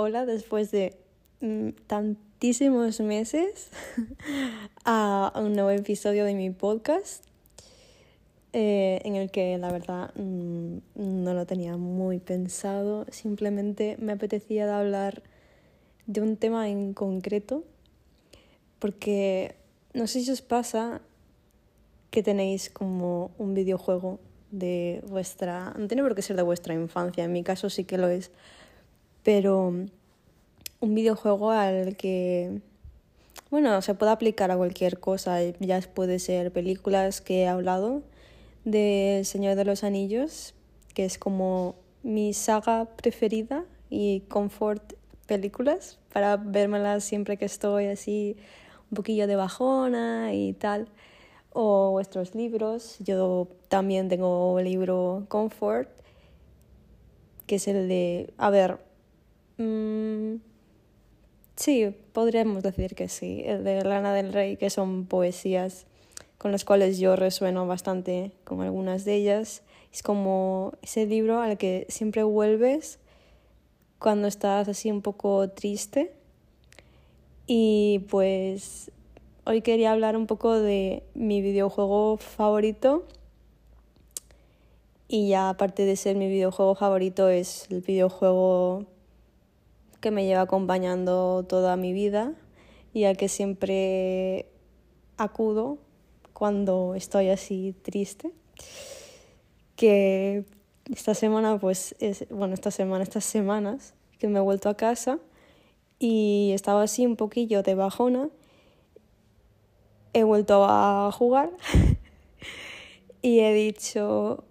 hola después de mm, tantísimos meses a un nuevo episodio de mi podcast eh, en el que la verdad mm, no lo tenía muy pensado, simplemente me apetecía de hablar de un tema en concreto porque no sé si os pasa que tenéis como un videojuego de vuestra, no tiene por qué ser de vuestra infancia, en mi caso sí que lo es, pero un videojuego al que, bueno, se puede aplicar a cualquier cosa, ya puede ser películas que he hablado de Señor de los Anillos, que es como mi saga preferida y comfort películas para vérmelas siempre que estoy así un poquillo de bajona y tal o vuestros libros. Yo también tengo un libro Comfort, que es el de, a ver, mmm, sí, podríamos decir que sí, el de Lana del Rey, que son poesías con las cuales yo resueno bastante con algunas de ellas. Es como ese libro al que siempre vuelves cuando estás así un poco triste. Y pues Hoy quería hablar un poco de mi videojuego favorito. Y ya aparte de ser mi videojuego favorito, es el videojuego que me lleva acompañando toda mi vida y al que siempre acudo cuando estoy así triste. Que esta semana, pues, es, bueno, esta semana, estas semanas, que me he vuelto a casa y estaba así un poquillo de bajona he vuelto a jugar y he dicho,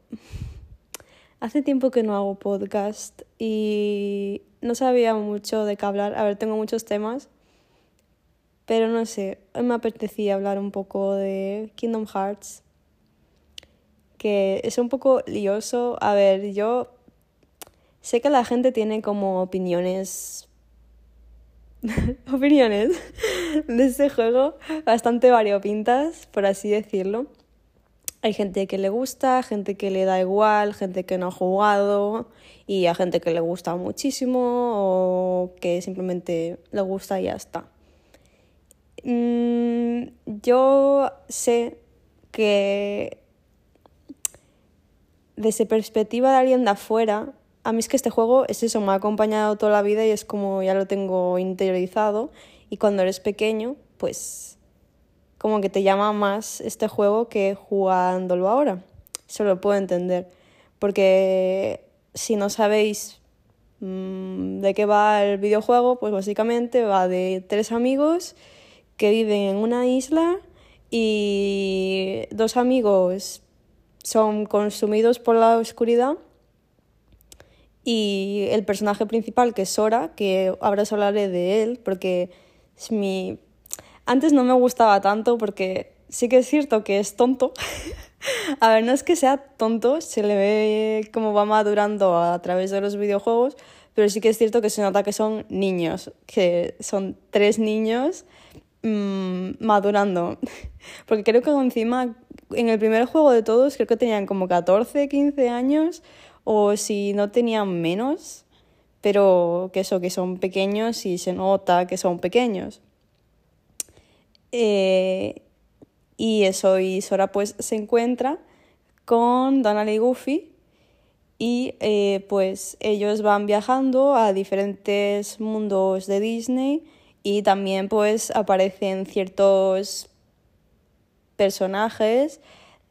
hace tiempo que no hago podcast y no sabía mucho de qué hablar. A ver, tengo muchos temas, pero no sé, me apetecía hablar un poco de Kingdom Hearts, que es un poco lioso. A ver, yo sé que la gente tiene como opiniones opiniones de este juego bastante variopintas, por así decirlo. Hay gente que le gusta, gente que le da igual, gente que no ha jugado y a gente que le gusta muchísimo o que simplemente le gusta y ya está. Mm, yo sé que desde perspectiva de alguien de afuera a mí es que este juego es eso, me ha acompañado toda la vida y es como ya lo tengo interiorizado y cuando eres pequeño, pues como que te llama más este juego que jugándolo ahora. Eso lo puedo entender, porque si no sabéis mmm, de qué va el videojuego, pues básicamente va de tres amigos que viven en una isla y dos amigos son consumidos por la oscuridad y el personaje principal, que es Sora, que ahora os hablaré de él, porque es mi... Antes no me gustaba tanto porque sí que es cierto que es tonto. a ver, no es que sea tonto, se le ve como va madurando a través de los videojuegos, pero sí que es cierto que se nota que son niños, que son tres niños mmm, madurando. porque creo que encima, en el primer juego de todos, creo que tenían como 14, 15 años o si no tenían menos, pero que eso, que son pequeños y se nota que son pequeños. Eh, y eso, y Sora pues se encuentra con Donald y Goofy y eh, pues ellos van viajando a diferentes mundos de Disney y también pues aparecen ciertos personajes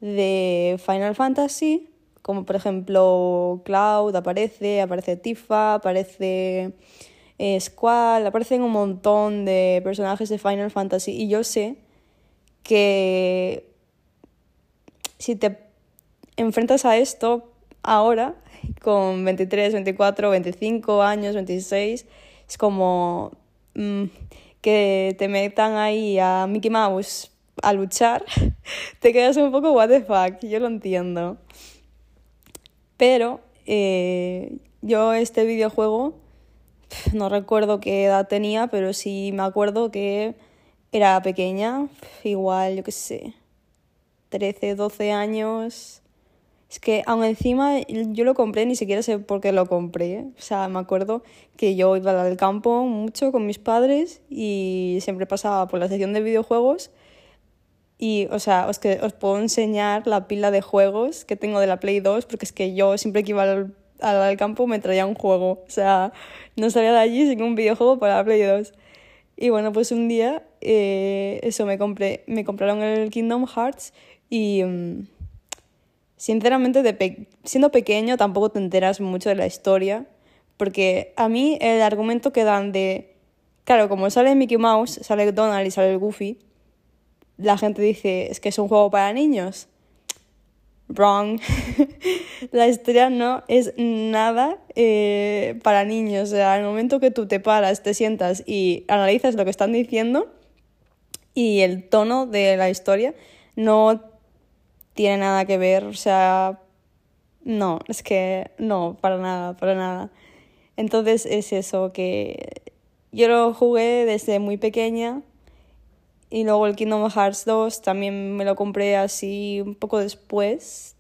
de Final Fantasy como por ejemplo Cloud aparece, aparece Tifa, aparece eh, Squall, aparecen un montón de personajes de Final Fantasy y yo sé que si te enfrentas a esto ahora, con 23, 24, 25 años, 26, es como mm, que te metan ahí a Mickey Mouse a luchar, te quedas un poco what the fuck, yo lo entiendo. Pero eh, yo este videojuego, no recuerdo qué edad tenía, pero sí me acuerdo que era pequeña, igual, yo qué sé, 13, 12 años. Es que aún encima yo lo compré, ni siquiera sé por qué lo compré. O sea, me acuerdo que yo iba al campo mucho con mis padres y siempre pasaba por la sección de videojuegos. Y, o sea, os, que, os puedo enseñar la pila de juegos que tengo de la Play 2, porque es que yo siempre que iba al, al, campo me traía un juego. O sea, no salía de allí sin un videojuego para la Play 2. Y bueno, pues un día, eh, eso, me, compré, me compraron el Kingdom Hearts y... Mm, sinceramente, de siendo pequeño tampoco te enteras mucho de la historia, porque a mí el argumento que dan de, claro, como sale Mickey Mouse, sale Donald y sale el Goofy, la gente dice, es que es un juego para niños. Wrong. la historia no es nada eh, para niños. O sea, al momento que tú te paras, te sientas y analizas lo que están diciendo y el tono de la historia, no tiene nada que ver, o sea, no, es que no, para nada, para nada. Entonces es eso, que yo lo jugué desde muy pequeña y luego el Kingdom Hearts 2 también me lo compré así un poco después.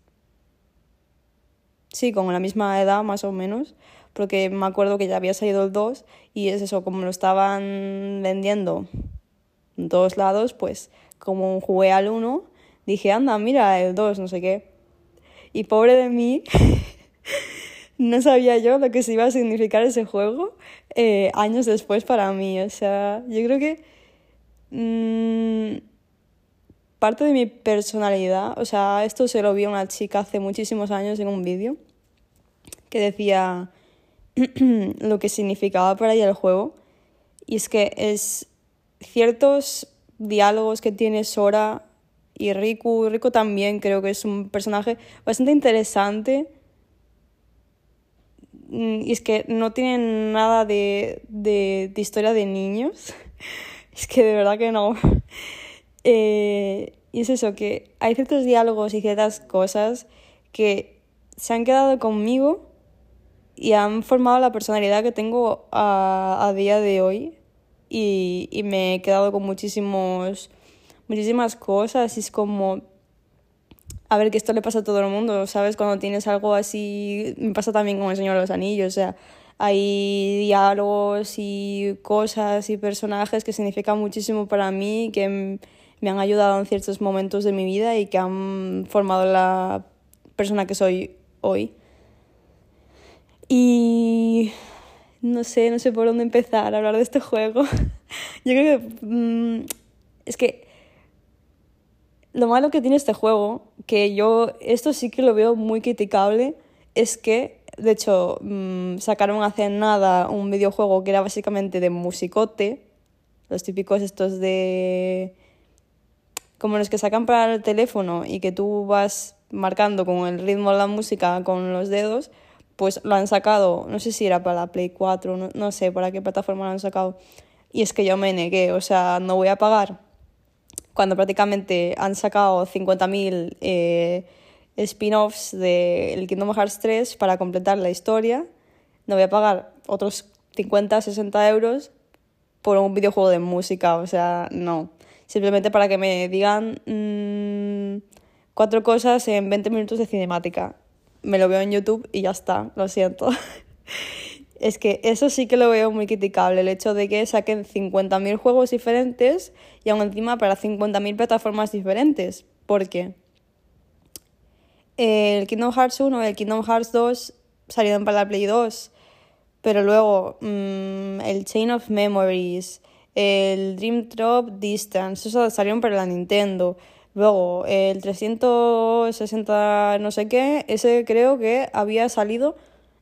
Sí, con la misma edad más o menos, porque me acuerdo que ya había salido el 2 y es eso, como lo estaban vendiendo en todos lados, pues como jugué al 1 dije, anda, mira, el 2, no sé qué. Y pobre de mí, no sabía yo lo que se iba a significar ese juego eh, años después para mí. O sea, yo creo que mmm, parte de mi personalidad, o sea, esto se lo vi a una chica hace muchísimos años en un vídeo que decía lo que significaba para ella el juego. Y es que es ciertos diálogos que tiene Sora y Riku. Riku también creo que es un personaje bastante interesante. Mm, y es que no tiene nada de, de, historia de niños. es que de verdad que no. Eh, y es eso, que hay ciertos diálogos y ciertas cosas que se han quedado conmigo y han formado la personalidad que tengo a, a día de hoy. Y, y me he quedado con muchísimos muchísimas cosas y es como, a ver, que esto le pasa a todo el mundo, ¿sabes? Cuando tienes algo así, me pasa también con El Señor de los Anillos, o sea, hay diálogos y cosas y personajes que significan muchísimo para mí, que me han ayudado en ciertos momentos de mi vida y que han formado la persona que soy hoy. Y no sé, no sé por dónde empezar a hablar de este juego. Yo creo que mm, es que lo malo que tiene este juego, que yo esto sí que lo veo muy criticable, es que, de hecho, mm, sacaron hace nada un videojuego que era básicamente de musicote, los típicos estos de... como los que sacan para el teléfono y que tú vas marcando con el ritmo de la música con los dedos, pues lo han sacado, no sé si era para la Play 4, no, no sé para qué plataforma lo han sacado. Y es que yo me negué, o sea, no voy a pagar cuando prácticamente han sacado 50.000 eh, spin-offs del Kingdom Hearts 3 para completar la historia. No voy a pagar otros 50, 60 euros por un videojuego de música, o sea, no. Simplemente para que me digan mm, cuatro cosas en 20 minutos de cinemática. Me lo veo en YouTube y ya está, lo siento. es que eso sí que lo veo muy criticable, el hecho de que saquen 50.000 juegos diferentes y aún encima para 50.000 plataformas diferentes. ¿Por qué? El Kingdom Hearts 1 y el Kingdom Hearts 2 salieron para la Play 2, pero luego mm, el Chain of Memories, el Dream Drop Distance, eso salieron para la Nintendo. Luego el 360 no sé qué, ese creo que había salido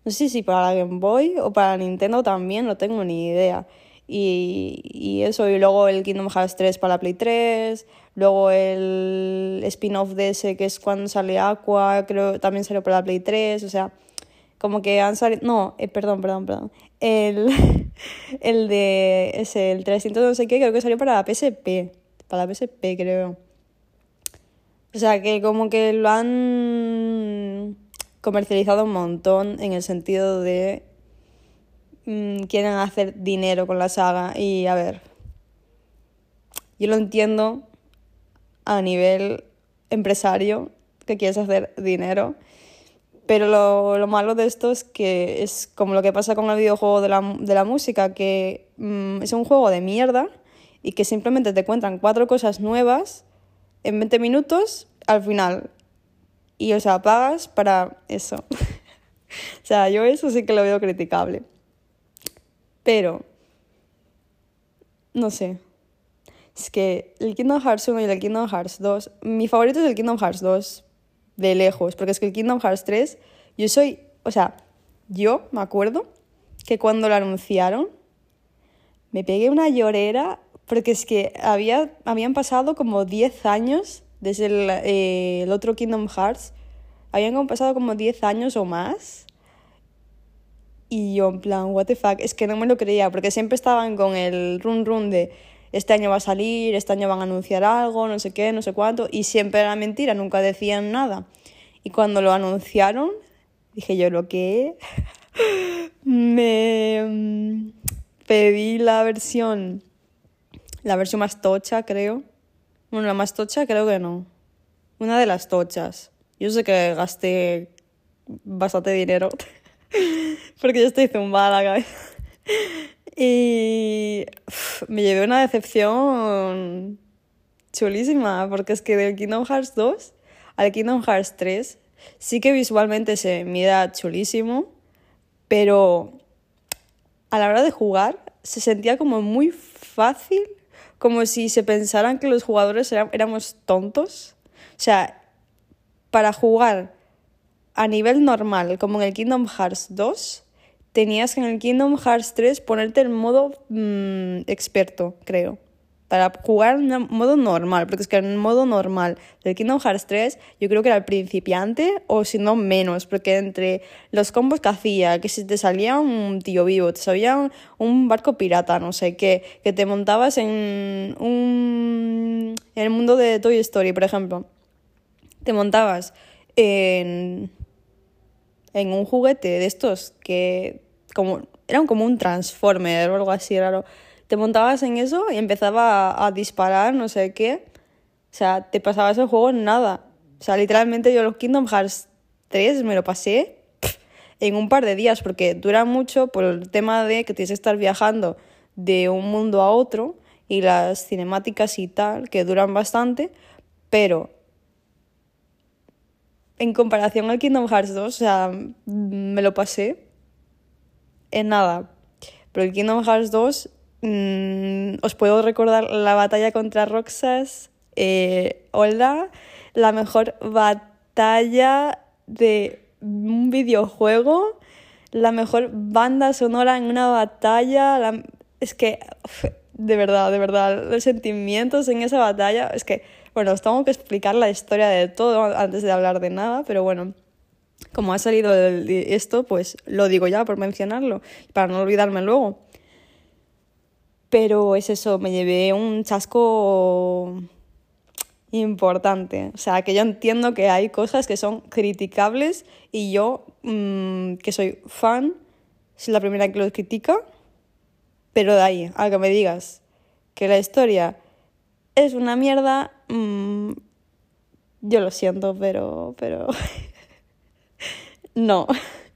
no sé si para la Game Boy o para Nintendo también, no tengo ni idea. Y, y, eso, y luego el Kingdom Hearts 3 para la Play 3, luego el spin-off de ese que es cuando sale Aqua, creo también salió para la Play 3, o sea, como que han salido, no, eh, perdón, perdón, perdón, el, el de ese, el 300 no sé qué, creo que salió para la PSP, para la PSP creo. O sea, que como que lo han comercializado un montón en el sentido de mm, quieren hacer dinero con la saga y a ver, yo lo entiendo a nivel empresario que quieres hacer dinero. Pero lo, lo, malo de esto es que es como lo que pasa con el videojuego de la, de la música, que mm, es un juego de mierda y que simplemente te cuentan cuatro cosas nuevas en 20 minutos al final. Y o sea, pagas para eso. o sea, yo eso sí que lo veo criticable. Pero, no sé. Es que el Kingdom Hearts 1 y el Kingdom Hearts 2, mi favorito es el Kingdom Hearts 2, de lejos, porque es que el Kingdom Hearts 3, yo soy, o sea, yo me acuerdo que cuando lo anunciaron, me pegué una llorera, porque es que había, habían pasado como 10 años desde el, eh, el otro Kingdom Hearts, habían pasado como 10 años o más. Y yo, en plan, what the fuck, es que no me lo creía, porque siempre estaban con el run run de este año va a salir, este año van a anunciar algo, no sé qué, no sé cuánto, y siempre era mentira, nunca decían nada. Y cuando lo anunciaron, dije yo, ¿lo que Me mm, pedí la versión, la versión más tocha, creo. Bueno, la más tocha creo que no. Una de las tochas. Yo sé que gasté bastante dinero. porque yo estoy zumbada la cabeza. Y me llevé una decepción chulísima, porque es que del Kingdom Hearts 2 al Kingdom Hearts 3 sí que visualmente se mira chulísimo, pero a la hora de jugar se sentía como muy fácil, como si se pensaran que los jugadores éramos tontos. O sea, para jugar a nivel normal, como en el Kingdom Hearts 2, tenías que en el Kingdom Hearts 3 ponerte en modo mm, experto, creo. Para jugar en modo normal, porque es que en modo normal del Kingdom Hearts 3 yo creo que era el principiante o si no menos, porque entre los combos que hacía, que si te salía un tío vivo, te salía un barco pirata, no sé qué, que te montabas en un en el mundo de Toy Story, por ejemplo. Te montabas en en un juguete de estos que como, era como un transformer o algo así raro. Te montabas en eso y empezaba a, disparar, no sé qué. O sea, te pasabas el juego en nada. O sea, literalmente yo los Kingdom Hearts 3 me lo pasé en un par de días porque dura mucho por el tema de que tienes que estar viajando de un mundo a otro y las cinemáticas y tal, que duran bastante, pero en comparación al Kingdom Hearts 2, o sea, me lo pasé en nada. Pero el Kingdom Hearts 2, mm, os puedo recordar la batalla contra Roxas, eh, la mejor batalla de un videojuego, la mejor banda sonora en una batalla, es que, de verdad, de verdad, los sentimientos en esa batalla, es que, bueno, os tengo que explicar la historia de todo antes de hablar de nada, pero bueno como ha salido esto, pues lo digo ya por mencionarlo, para no olvidarme luego. Pero es eso, me llevé un chasco importante. O sea, que yo entiendo que hay cosas que son criticables y yo, mm, que soy fan, soy la primera que lo critica, pero de ahí a que me digas que la historia es una mierda, mm, yo lo siento, pero, pero No,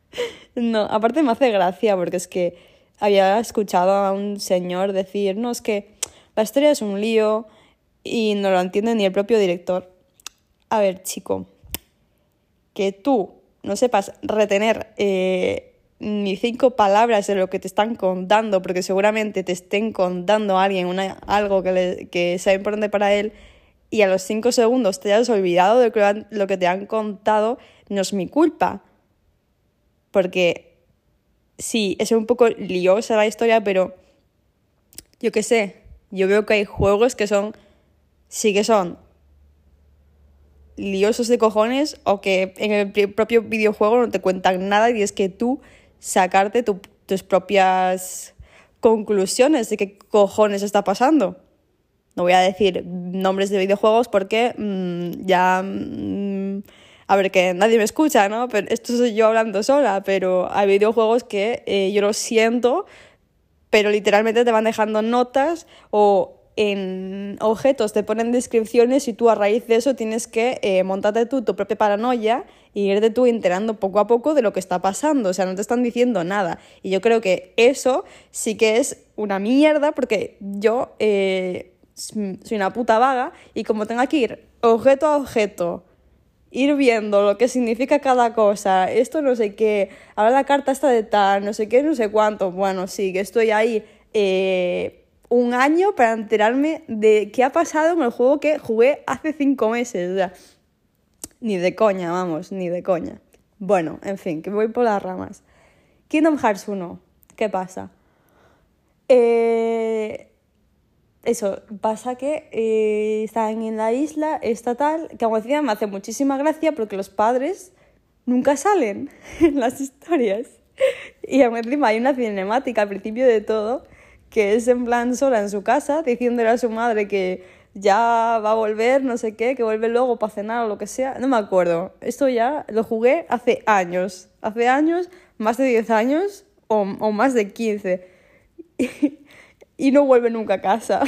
no, aparte me hace gracia porque es que había escuchado a un señor decir, no, es que la historia es un lío y no lo entiende ni el propio director. A ver, chico, que tú no sepas retener eh, ni cinco palabras de lo que te están contando, porque seguramente te estén contando a alguien una, algo que, que sea importante para él, y a los cinco segundos te hayas olvidado de lo que te han contado, no es mi culpa porque sí, es un poco liosa la historia, pero yo qué sé, yo veo que hay juegos que son, sí que son liosos de cojones o que en el propio videojuego no te cuentan nada y es que tú sacarte tus propias conclusiones de qué cojones está pasando. No voy a decir nombres de videojuegos porque mm, ya mm, a ver, que nadie me escucha, ¿no? Pero esto soy yo hablando sola, pero hay videojuegos que eh, yo lo siento, pero literalmente te van dejando notas o en objetos te ponen descripciones y tú a raíz de eso tienes que eh, montarte tú tu propia paranoia y irte tú enterando poco a poco de lo que está pasando. O sea, no te están diciendo nada. Y yo creo que eso sí que es una mierda porque yo eh, soy una puta vaga y como tengo que ir objeto a objeto, ir viendo lo que significa cada cosa, esto no sé qué, ahora la carta está de tal, no sé qué, no sé cuánto. Bueno, sí, que estoy ahí. Eh, un año para enterarme de qué ha pasado en el juego que jugué hace cinco meses. O sea, ni de coña, vamos, ni de coña. Bueno, en fin, que voy por las ramas. Kingdom Hearts 1, ¿qué pasa? Eh, eso, pasa que eh, están en la isla estatal, que aún así me hace muchísima gracia porque los padres nunca salen en las historias. Y encima hay una cinemática al principio de todo que es en plan sola en su casa, diciéndole a su madre que ya va a volver, no sé qué, que vuelve luego para cenar o lo que sea. No me acuerdo. Esto ya lo jugué hace años. Hace años, más de 10 años o, o más de 15. Y, no vuelve nunca a casa.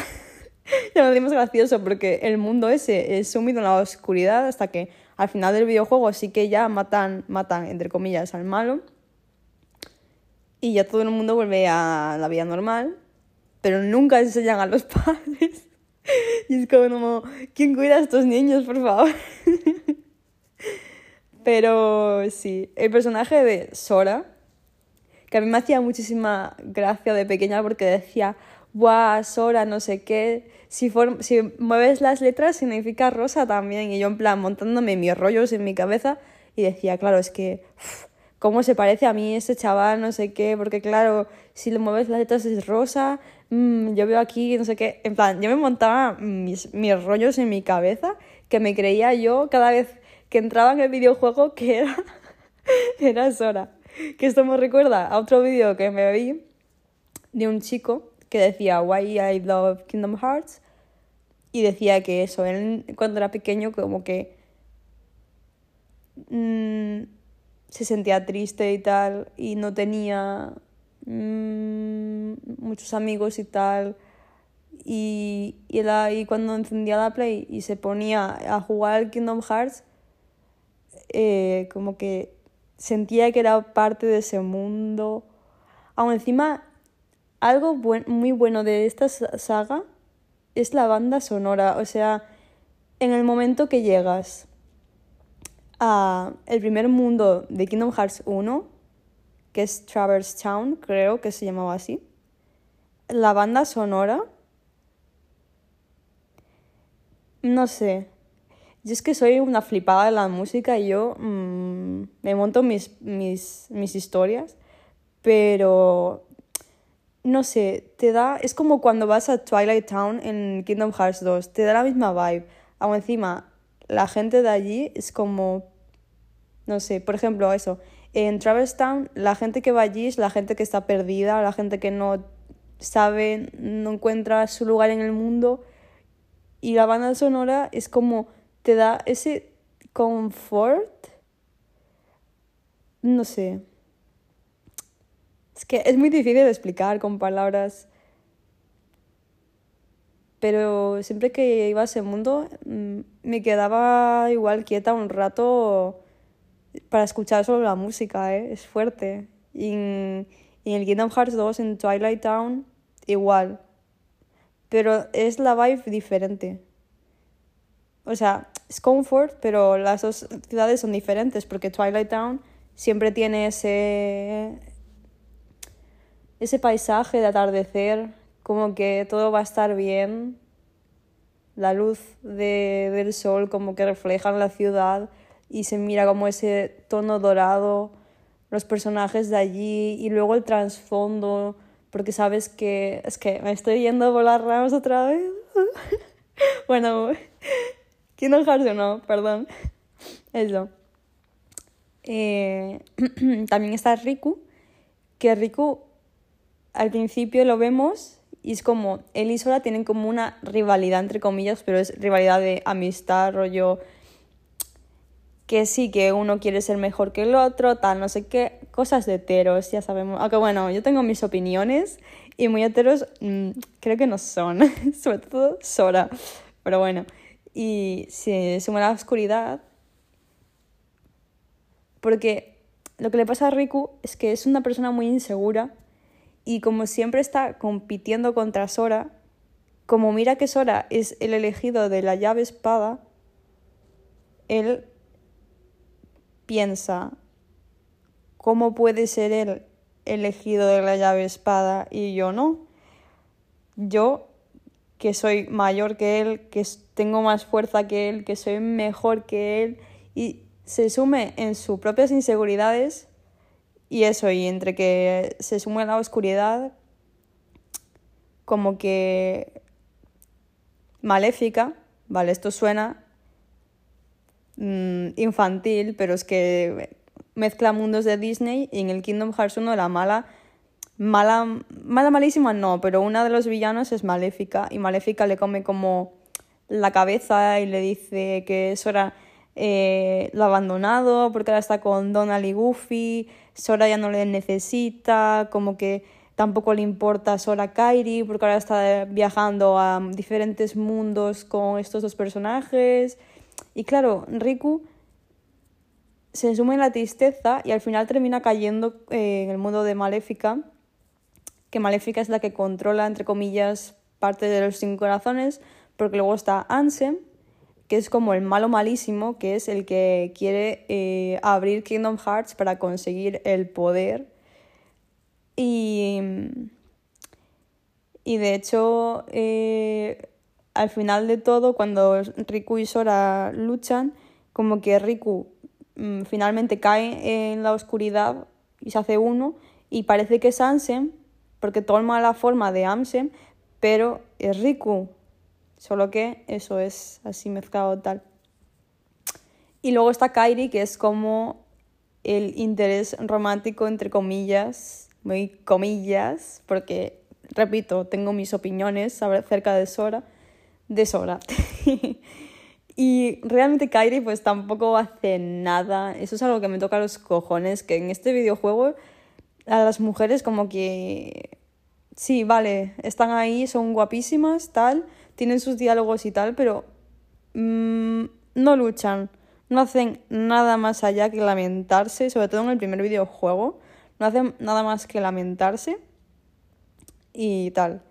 ya lo dimos gracioso porque el mundo ese es sumido en la oscuridad hasta que al final del videojuego sí que ya matan, matan entre comillas, al malo. Y ya todo el mundo vuelve a la vida normal pero nunca enseñan a los padres. Y es como, ¿quién cuida a estos niños, por favor? Pero sí, el personaje de Sora, que a mí me hacía muchísima gracia de pequeña porque decía, ¡buah, Sora, no sé qué! Si, si mueves las letras significa rosa también. Y yo en plan montándome mis rollos en mi cabeza y decía, claro, es que cómo se parece a mí ese chaval, no sé qué, porque claro, si le mueves las letras es rosa, mm, yo veo aquí, no sé qué, en plan, yo me montaba mis, mis rollos en mi cabeza, que me creía yo cada vez que entraba en el videojuego que era, era Sora. Que esto me recuerda a otro vídeo que me vi de un chico que decía Why I Love Kingdom Hearts y decía que eso, él cuando era pequeño como que... Mmm, se sentía triste y tal, y no tenía mm, muchos amigos y tal. Y, y, cuando encendía la Play y se ponía a jugar Kingdom Hearts, eh, como que sentía que era parte de ese mundo. Aún encima, algo muy bueno de esta saga es la banda sonora. O sea, en el momento que llegas el primer mundo de Kingdom Hearts 1, que es Traverse Town, creo que se llamaba así. La banda sonora. No sé. Yo es que soy una flipada de la música y yo mm, me monto mis, mis, mis historias, pero no sé, te da. Es como cuando vas a Twilight Town en Kingdom Hearts 2, te da la misma vibe. Aún encima, la gente de allí es como no sé, por ejemplo, eso. En Traverse Town, la gente que va allí es la gente que está perdida, la gente que no sabe, no encuentra su lugar en el mundo. Y la banda sonora es como te da ese confort. No sé. Es que es muy difícil de explicar con palabras. Pero siempre que iba a ese mundo, mm, me quedaba igual quieta un rato para escuchar solo la música, ¿eh? es fuerte. Y en, el Kingdom Hearts 2, en Twilight Town, igual. Pero es la vibe diferente. O sea, es comfort, pero las dos ciudades son diferentes porque Twilight Town siempre tiene ese, ese paisaje de atardecer, como que todo va a estar bien, la luz de, del sol como que refleja en la ciudad y se mira como ese tono dorado, los personajes de allí y luego el trasfondo, porque sabes que es que me estoy yendo por las ramas otra vez. bueno, quiero dejarse no, perdón. Eso. Eh, también está Riku, que Riku al principio lo vemos y es como él y Sora tienen como una rivalidad entre comillas, pero es rivalidad de amistad, rollo que sí, que uno quiere ser mejor que el otro, tal, no sé qué, cosas de heteros, ya sabemos. Aunque bueno, yo tengo mis opiniones y muy heteros mm, creo que no son, sobre todo Sora, pero bueno. Y se suma la oscuridad, porque lo que le pasa a Riku es que es una persona muy insegura y como siempre está compitiendo contra Sora, como mira que Sora es el elegido de la llave espada, él piensa, ¿cómo puede ser él elegido de la llave espada y yo no? Yo, que soy mayor que él, que tengo más fuerza que él, que soy mejor que él, y se sume en sus propias inseguridades y eso, y entre que se sume la oscuridad, como que maléfica, vale, esto suena mm, infantil, pero es que mezcla mundos de Disney y en el Kingdom Hearts 1 la mala, mala, mala malísima no, pero una de los villanos es maléfica y maléfica le come como la cabeza y le dice que eso era eh, lo ha abandonado porque ahora está con Donald y Goofy, Sora ya no le necesita, como que tampoco le importa Sora Kairi porque ahora está viajando a diferentes mundos con estos dos personajes. Y claro, Riku se suma en la tristeza y al final termina cayendo eh, en el mundo de Maléfica, que Maléfica es la que controla, entre comillas, parte de los cinco corazones, porque luego está Ansem, que es como el malo malísimo, que es el que quiere eh, abrir Kingdom Hearts para conseguir el poder. Y, y de hecho, eh, al final de todo, cuando Riku y Sora luchan, como que Riku mm, finalmente cae en la oscuridad y se hace uno, y parece que es Ansem, porque toma la forma de Ansem, pero es Riku Solo que eso es así mezclado tal. Y luego está Kairi, que es como el interés romántico, entre comillas, muy comillas, porque, repito, tengo mis opiniones acerca de Sora, de Sora. y realmente Kairi pues tampoco hace nada. Eso es algo que me toca a los cojones, que en este videojuego a las mujeres como que... Sí, vale, están ahí, son guapísimas, tal, tienen sus diálogos y tal, pero mm, no luchan, no hacen nada más allá que lamentarse, sobre todo en el primer videojuego, no hacen nada más que lamentarse y tal.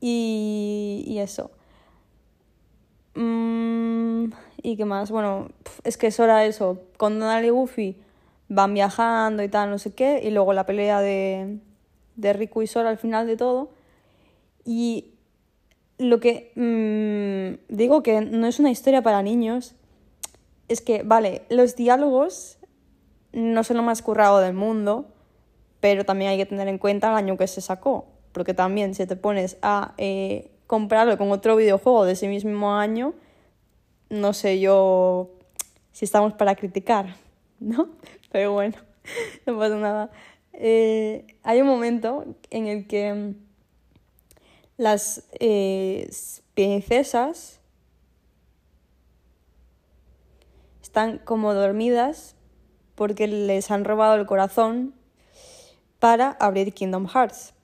Y, y eso. Mm, ¿Y qué más? Bueno, es que es hora eso. Con Donald y Goofy van viajando y tal, no sé qué. Y luego la pelea de, de Riku y Sora al final de todo. Y lo que mm, digo que no es una historia para niños es que, vale, los diálogos no son lo más currado del mundo, pero también hay que tener en cuenta el año que se sacó, porque también si te pones a eh, comprarlo con otro videojuego de ese mismo año, no sé yo si estamos para criticar, ¿no? Pero bueno, no pasa nada. Eh, hay un momento en el que las eh, princesas están como dormidas porque les han robado el corazón para abrir Kingdom Hearts.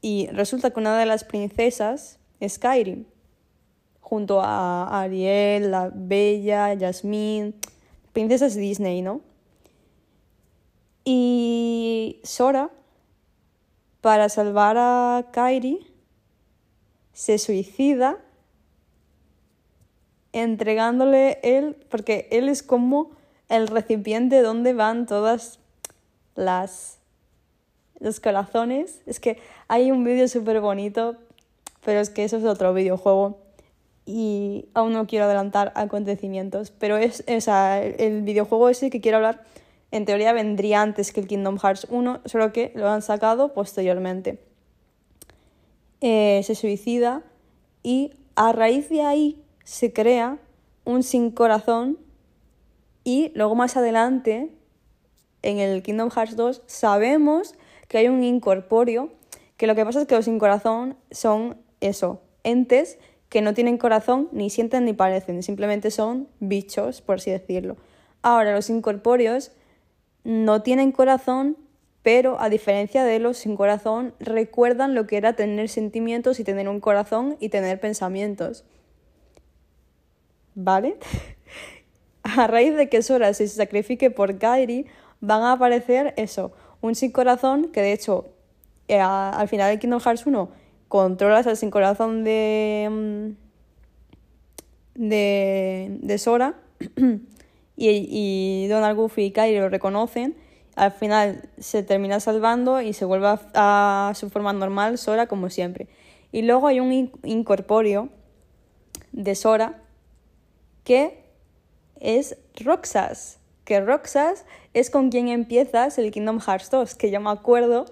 Y resulta que una de las princesas es Skyrim, junto a Ariel, la Bella, Jasmine, princesas Disney, ¿no? Y Sora, para salvar a Kairi, se suicida entregándole él, porque él es como el recipiente donde van todas las los corazones. Es que hay un vídeo súper bonito, pero es que eso es otro videojuego y aún no quiero adelantar acontecimientos, pero es, el videojuego ese que quiero hablar en teoría vendría antes que el Kingdom Hearts 1, solo que lo han sacado posteriormente. Eh, se suicida y a raíz de ahí se crea un sin corazón y luego más adelante en el Kingdom Hearts 2 sabemos que hay un incorpóreo que lo que pasa es que los sin corazón son eso, entes que no tienen corazón ni sienten ni parecen, simplemente son bichos, por así decirlo. Ahora, los incorpóreos no tienen corazón, pero a diferencia de los sin corazón, recuerdan lo que era tener sentimientos y tener un corazón y tener pensamientos. ¿Vale? A raíz de que Sora se sacrifique por Kairi, van a aparecer eso, un sin corazón que de hecho eh, al final de Kingdom Hearts 1 controlas al sin corazón de, mm, de, de Sora y, y Donald Goofy y Kairi lo reconocen. Al final se termina salvando y se vuelve a, su forma normal Sora como siempre. Y luego hay un incorpóreo de Sora que es Roxas. Que Roxas es con quien empiezas el Kingdom Hearts 2, que yo me acuerdo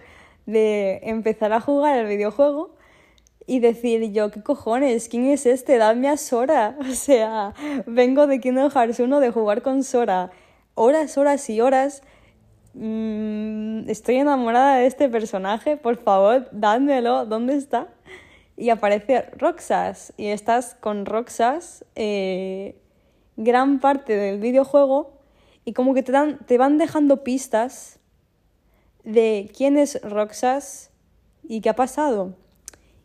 de empezar a jugar el videojuego y decir yo, ¿qué cojones? ¿Quién es este? Dame a Sora. O sea, vengo de Kingdom Hearts 1 de jugar con Sora. Horas, horas y horas. Mm, estoy enamorada de este personaje, por favor, dádmelo. ¿Dónde está? Y aparece Roxas. Y estás con Roxas eh, gran parte del videojuego y como que te, dan, te van dejando pistas de quién es Roxas y qué ha pasado.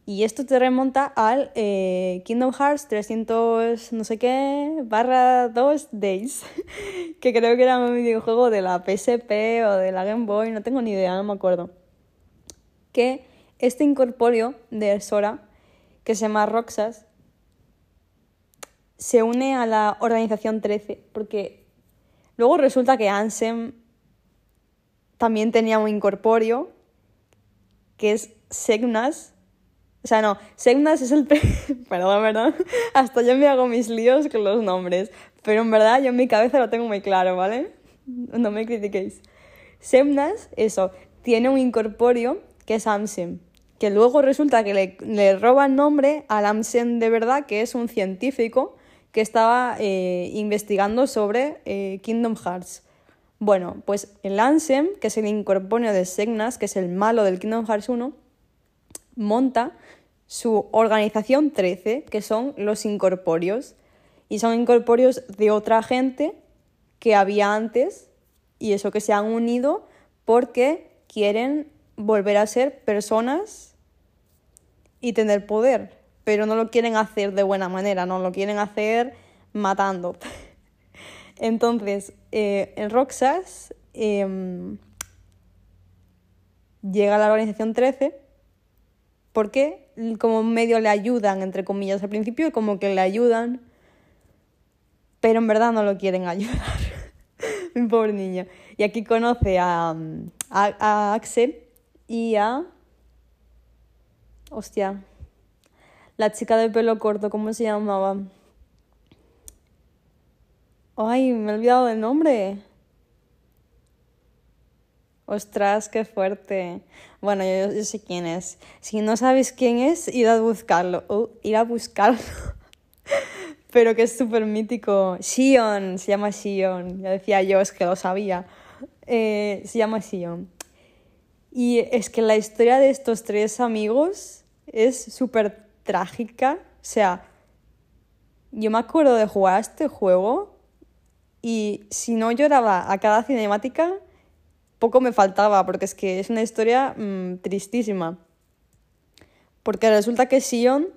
Y esto te remonta al eh, Kingdom Hearts 300 no sé qué barra 2 Days, que creo que era un videojuego de la PSP o de la Game Boy, no tengo ni idea, no me acuerdo. Que este incorpóreo de Sora, que se llama Roxas, se une a la organización 13, porque luego resulta que Ansem también tenía un incorpóreo, que es Segnas, o sea, no, Segnas es el... perdón, perdón. Hasta yo me hago mis líos con los nombres. Pero en verdad yo en mi cabeza lo tengo muy claro, ¿vale? No me critiquéis. Semnas, eso, tiene un incorpóreo que es Amsen. Que luego resulta que le, le roba nombre al Amsen de verdad, que es un científico que estaba eh, investigando sobre eh, Kingdom Hearts. Bueno, pues el Ansem, que es el incorpóreo de Segnas, que es el malo del Kingdom Hearts 1, monta su organización 13, que son los incorpóreos. Y son incorpóreos de otra gente que había antes y eso que se han unido porque quieren volver a ser personas y tener poder, pero no lo quieren hacer de buena manera, no lo quieren hacer matando. Entonces, eh, en Roxas em, llega la organización 13 porque como medio le ayudan, entre comillas, al principio, como que le ayudan, pero en verdad no lo quieren ayudar. Mi pobre niño. Y aquí conoce a, a, Axel y a... Hostia. La chica de pelo corto, ¿cómo se llamaba? Ay, me he olvidado del nombre. Ostras, qué fuerte. Bueno, yo, sé quién es. Si no sabes quién es, ir a buscarlo. Ir a buscarlo. Pero que es súper mítico. Sion, se llama Sion. Ya decía yo, es que lo sabía. Eh, se llama Sion. Y es que la historia de estos tres amigos es súper trágica. O sea, yo me acuerdo de jugar a este juego y si no lloraba a cada cinemática, poco me faltaba, porque es que es una historia mm, tristísima. Porque resulta que Sion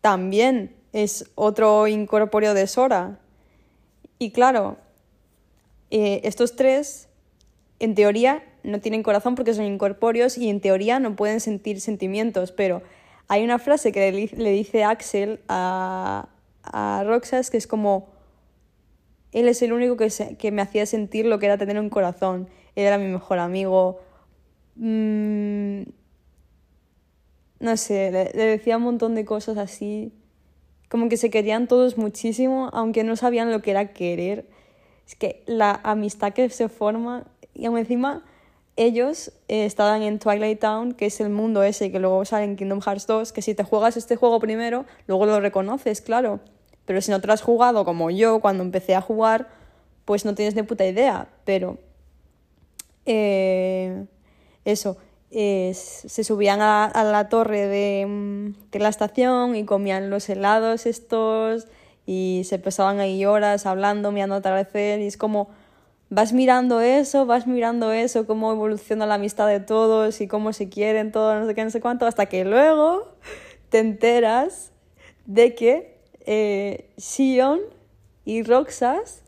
también es otro incorpóreo de Sora. Y claro, eh, estos tres, en teoría, no tienen corazón porque son incorpóreos y en teoría no pueden sentir sentimientos, pero hay una frase que le, dice Axel a, a Roxas que es como, él es el único que, que me hacía sentir lo que era tener un corazón era mi mejor amigo. Mm, no sé, le, decía un montón de cosas así. Como que se querían todos muchísimo, aunque no sabían lo que era querer. Es que la amistad que se forma, y aún encima ellos eh, estaban en Twilight Town, que es el mundo ese que luego sale en Kingdom Hearts 2, que si te juegas este juego primero, luego lo reconoces, claro. Pero si no te lo has jugado como yo cuando empecé a jugar, pues no tienes ni puta idea. Pero eh, eso, eh, se subían a, la torre mm, de, la estación y comían los helados estos y se pasaban ahí horas hablando, mirando atardecer y es como vas mirando eso, vas mirando eso, cómo evoluciona la amistad de todos y cómo se quieren todos, no sé qué, no sé cuánto, hasta que luego te enteras de que eh, Sion y Roxas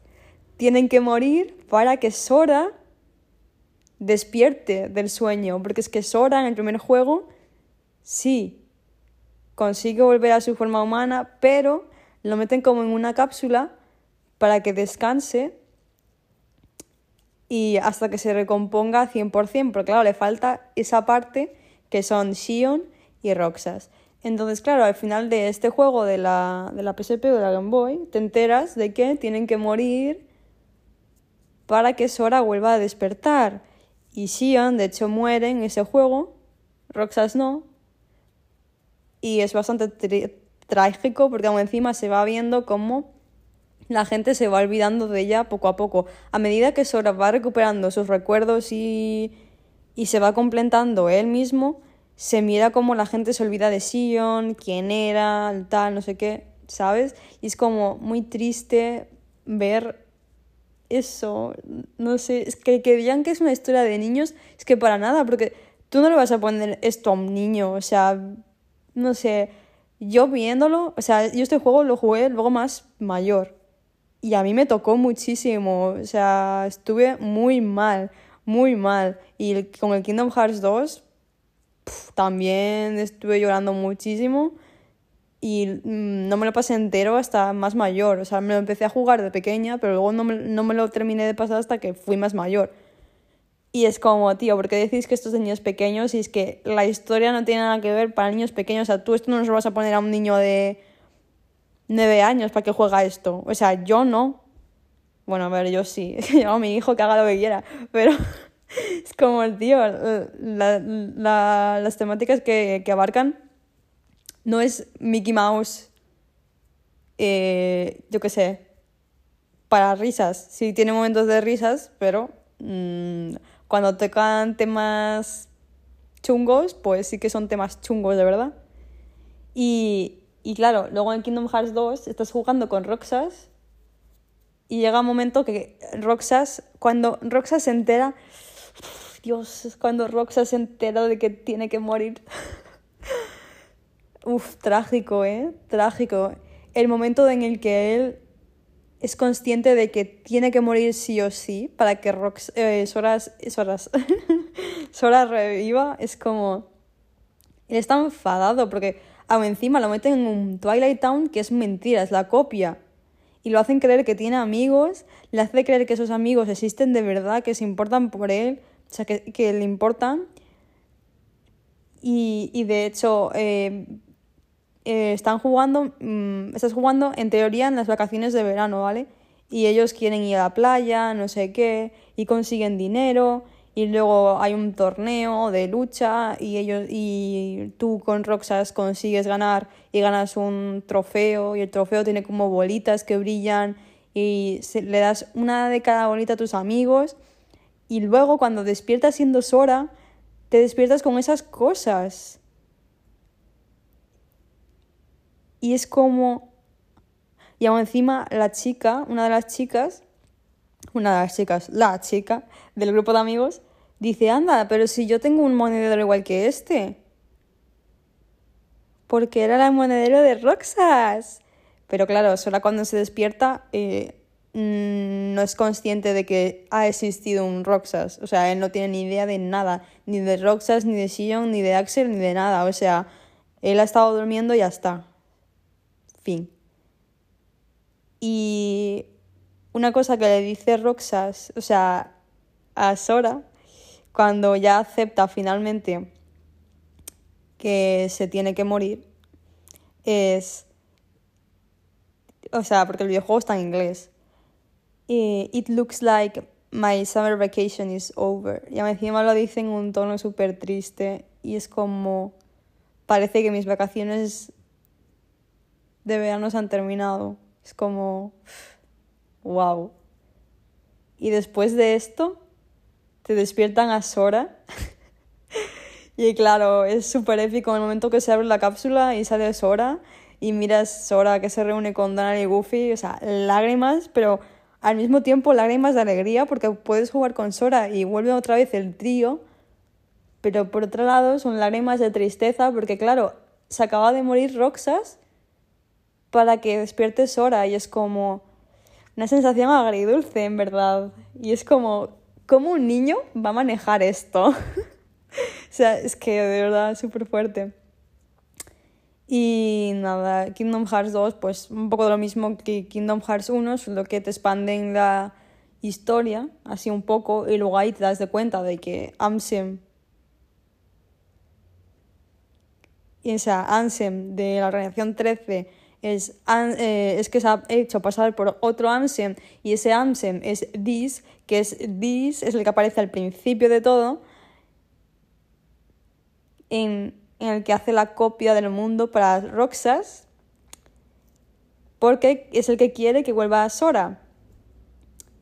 tienen que morir para que Sora despierte del sueño, porque es que Sora en el primer juego sí consigue volver a su forma humana, pero lo meten como en una cápsula para que descanse y hasta que se recomponga 100%, porque claro, le falta esa parte que son Sion y Roxas. Entonces, claro, al final de este juego de la, de la PSP o de la Game Boy, te enteras de que tienen que morir para que Sora vuelva a despertar. Y Sion, de hecho, muere en ese juego, Roxas no. Y es bastante trágico porque aún encima se va viendo cómo la gente se va olvidando de ella poco a poco. A medida que Sora va recuperando sus recuerdos y, y se va completando él mismo, se mira como la gente se olvida de Sion, quién era, tal, no sé qué, ¿sabes? Y es como muy triste ver eso, no sé, es que, que digan que es una historia de niños, es que para nada, porque tú no le vas a poner esto a un niño, o sea, no sé, yo viéndolo, o sea, yo este juego lo jugué luego más mayor y a mí me tocó muchísimo, o sea, estuve muy mal, muy mal. Y con el Kingdom Hearts 2 también estuve llorando muchísimo y mm, no me lo pasé entero hasta más mayor. O sea, me lo empecé a jugar de pequeña, pero luego no me, no me lo terminé de pasar hasta que fui más mayor. Y es como, tío, ¿por qué decís que estos niños pequeños? Y es que la historia no tiene nada que ver para niños pequeños. O sea, tú esto no lo vas a poner a un niño de nueve años para que juega esto. O sea, yo no. Bueno, a ver, yo sí. Yo a mi hijo que haga lo que quiera. Pero es como, tío, las temáticas que, que, abarcan no es Mickey Mouse, eh, yo qué sé, para risas. Sí, tiene momentos de risas, pero mmm, cuando tocan temas chungos, pues sí que son temas chungos, de verdad. Y, y claro, luego en Kingdom Hearts 2 estás jugando con Roxas y llega un momento que Roxas, cuando Roxas se entera, Dios, es cuando Roxas se entera de que tiene que morir. Uf, trágico, ¿eh? Trágico. El momento en el que él es consciente de que tiene que morir sí o sí para que Rox, eh, Soras, Soras, Sora reviva, es como... Él está enfadado porque Aún encima lo meten en un Twilight Town que es mentira, es la copia. Y lo hacen creer que tiene amigos, le hace creer que esos amigos existen de verdad, que se importan por él, o sea, que, le importan. Y, de hecho, eh, eh, están jugando, mm, estás jugando en teoría en las vacaciones de verano, ¿vale? Y ellos quieren ir a la playa, no sé qué, y consiguen dinero, y luego hay un torneo de lucha y ellos y tú con Roxas consigues ganar y ganas un trofeo y el trofeo tiene como bolitas que brillan y le das una de cada bolita a tus amigos y luego cuando despiertas siendo Sora te despiertas con esas cosas y es como y aún encima la chica una de las chicas una de las chicas, la chica del grupo de amigos, dice, anda, pero si yo tengo un monedero igual que este. Porque era el monedero de Roxas. Pero claro, solo cuando se despierta eh, mm, no es consciente de que ha existido un Roxas. O sea, él no tiene ni idea de nada. Ni de Roxas, ni de Sion, ni de Axel, ni de nada. O sea, él ha estado durmiendo y ya está. Fin. Y una cosa que le dice Roxas, o sea, a Sora, cuando ya acepta finalmente que se tiene que morir, es. O sea, porque el videojuego está en inglés. It looks like my summer vacation is over. Y encima lo dice en un tono súper triste y es como. Parece que mis vacaciones de verano se han terminado. Es como wow. Y después de esto, te despiertan a Sora. y claro, es súper épico el momento que se abre la cápsula y sale Sora y miras Sora que se reúne con Donald y Goofy, o sea, lágrimas, pero al mismo tiempo lágrimas de alegría porque puedes jugar con Sora y vuelve otra vez el trío, pero por otro lado son lágrimas de tristeza porque claro, se acaba de morir Roxas para que despierte Sora y es como una sensación agridulce en verdad y es como ¿cómo un niño va a manejar esto? o sea, es que de verdad es súper fuerte. Y nada, Kingdom Hearts 2, pues un poco de lo mismo que Kingdom Hearts 1, solo que te expanden la historia, así un poco, y luego ahí te das de cuenta de que Ansem, esa Ansem de la organización 13 es, eh, es que se ha hecho pasar por otro Ansem, y ese Ansem es Dis, que es Dis, es el que aparece al principio de todo, en en el que hace la copia del mundo para Roxas, porque es el que quiere que vuelva a Sora.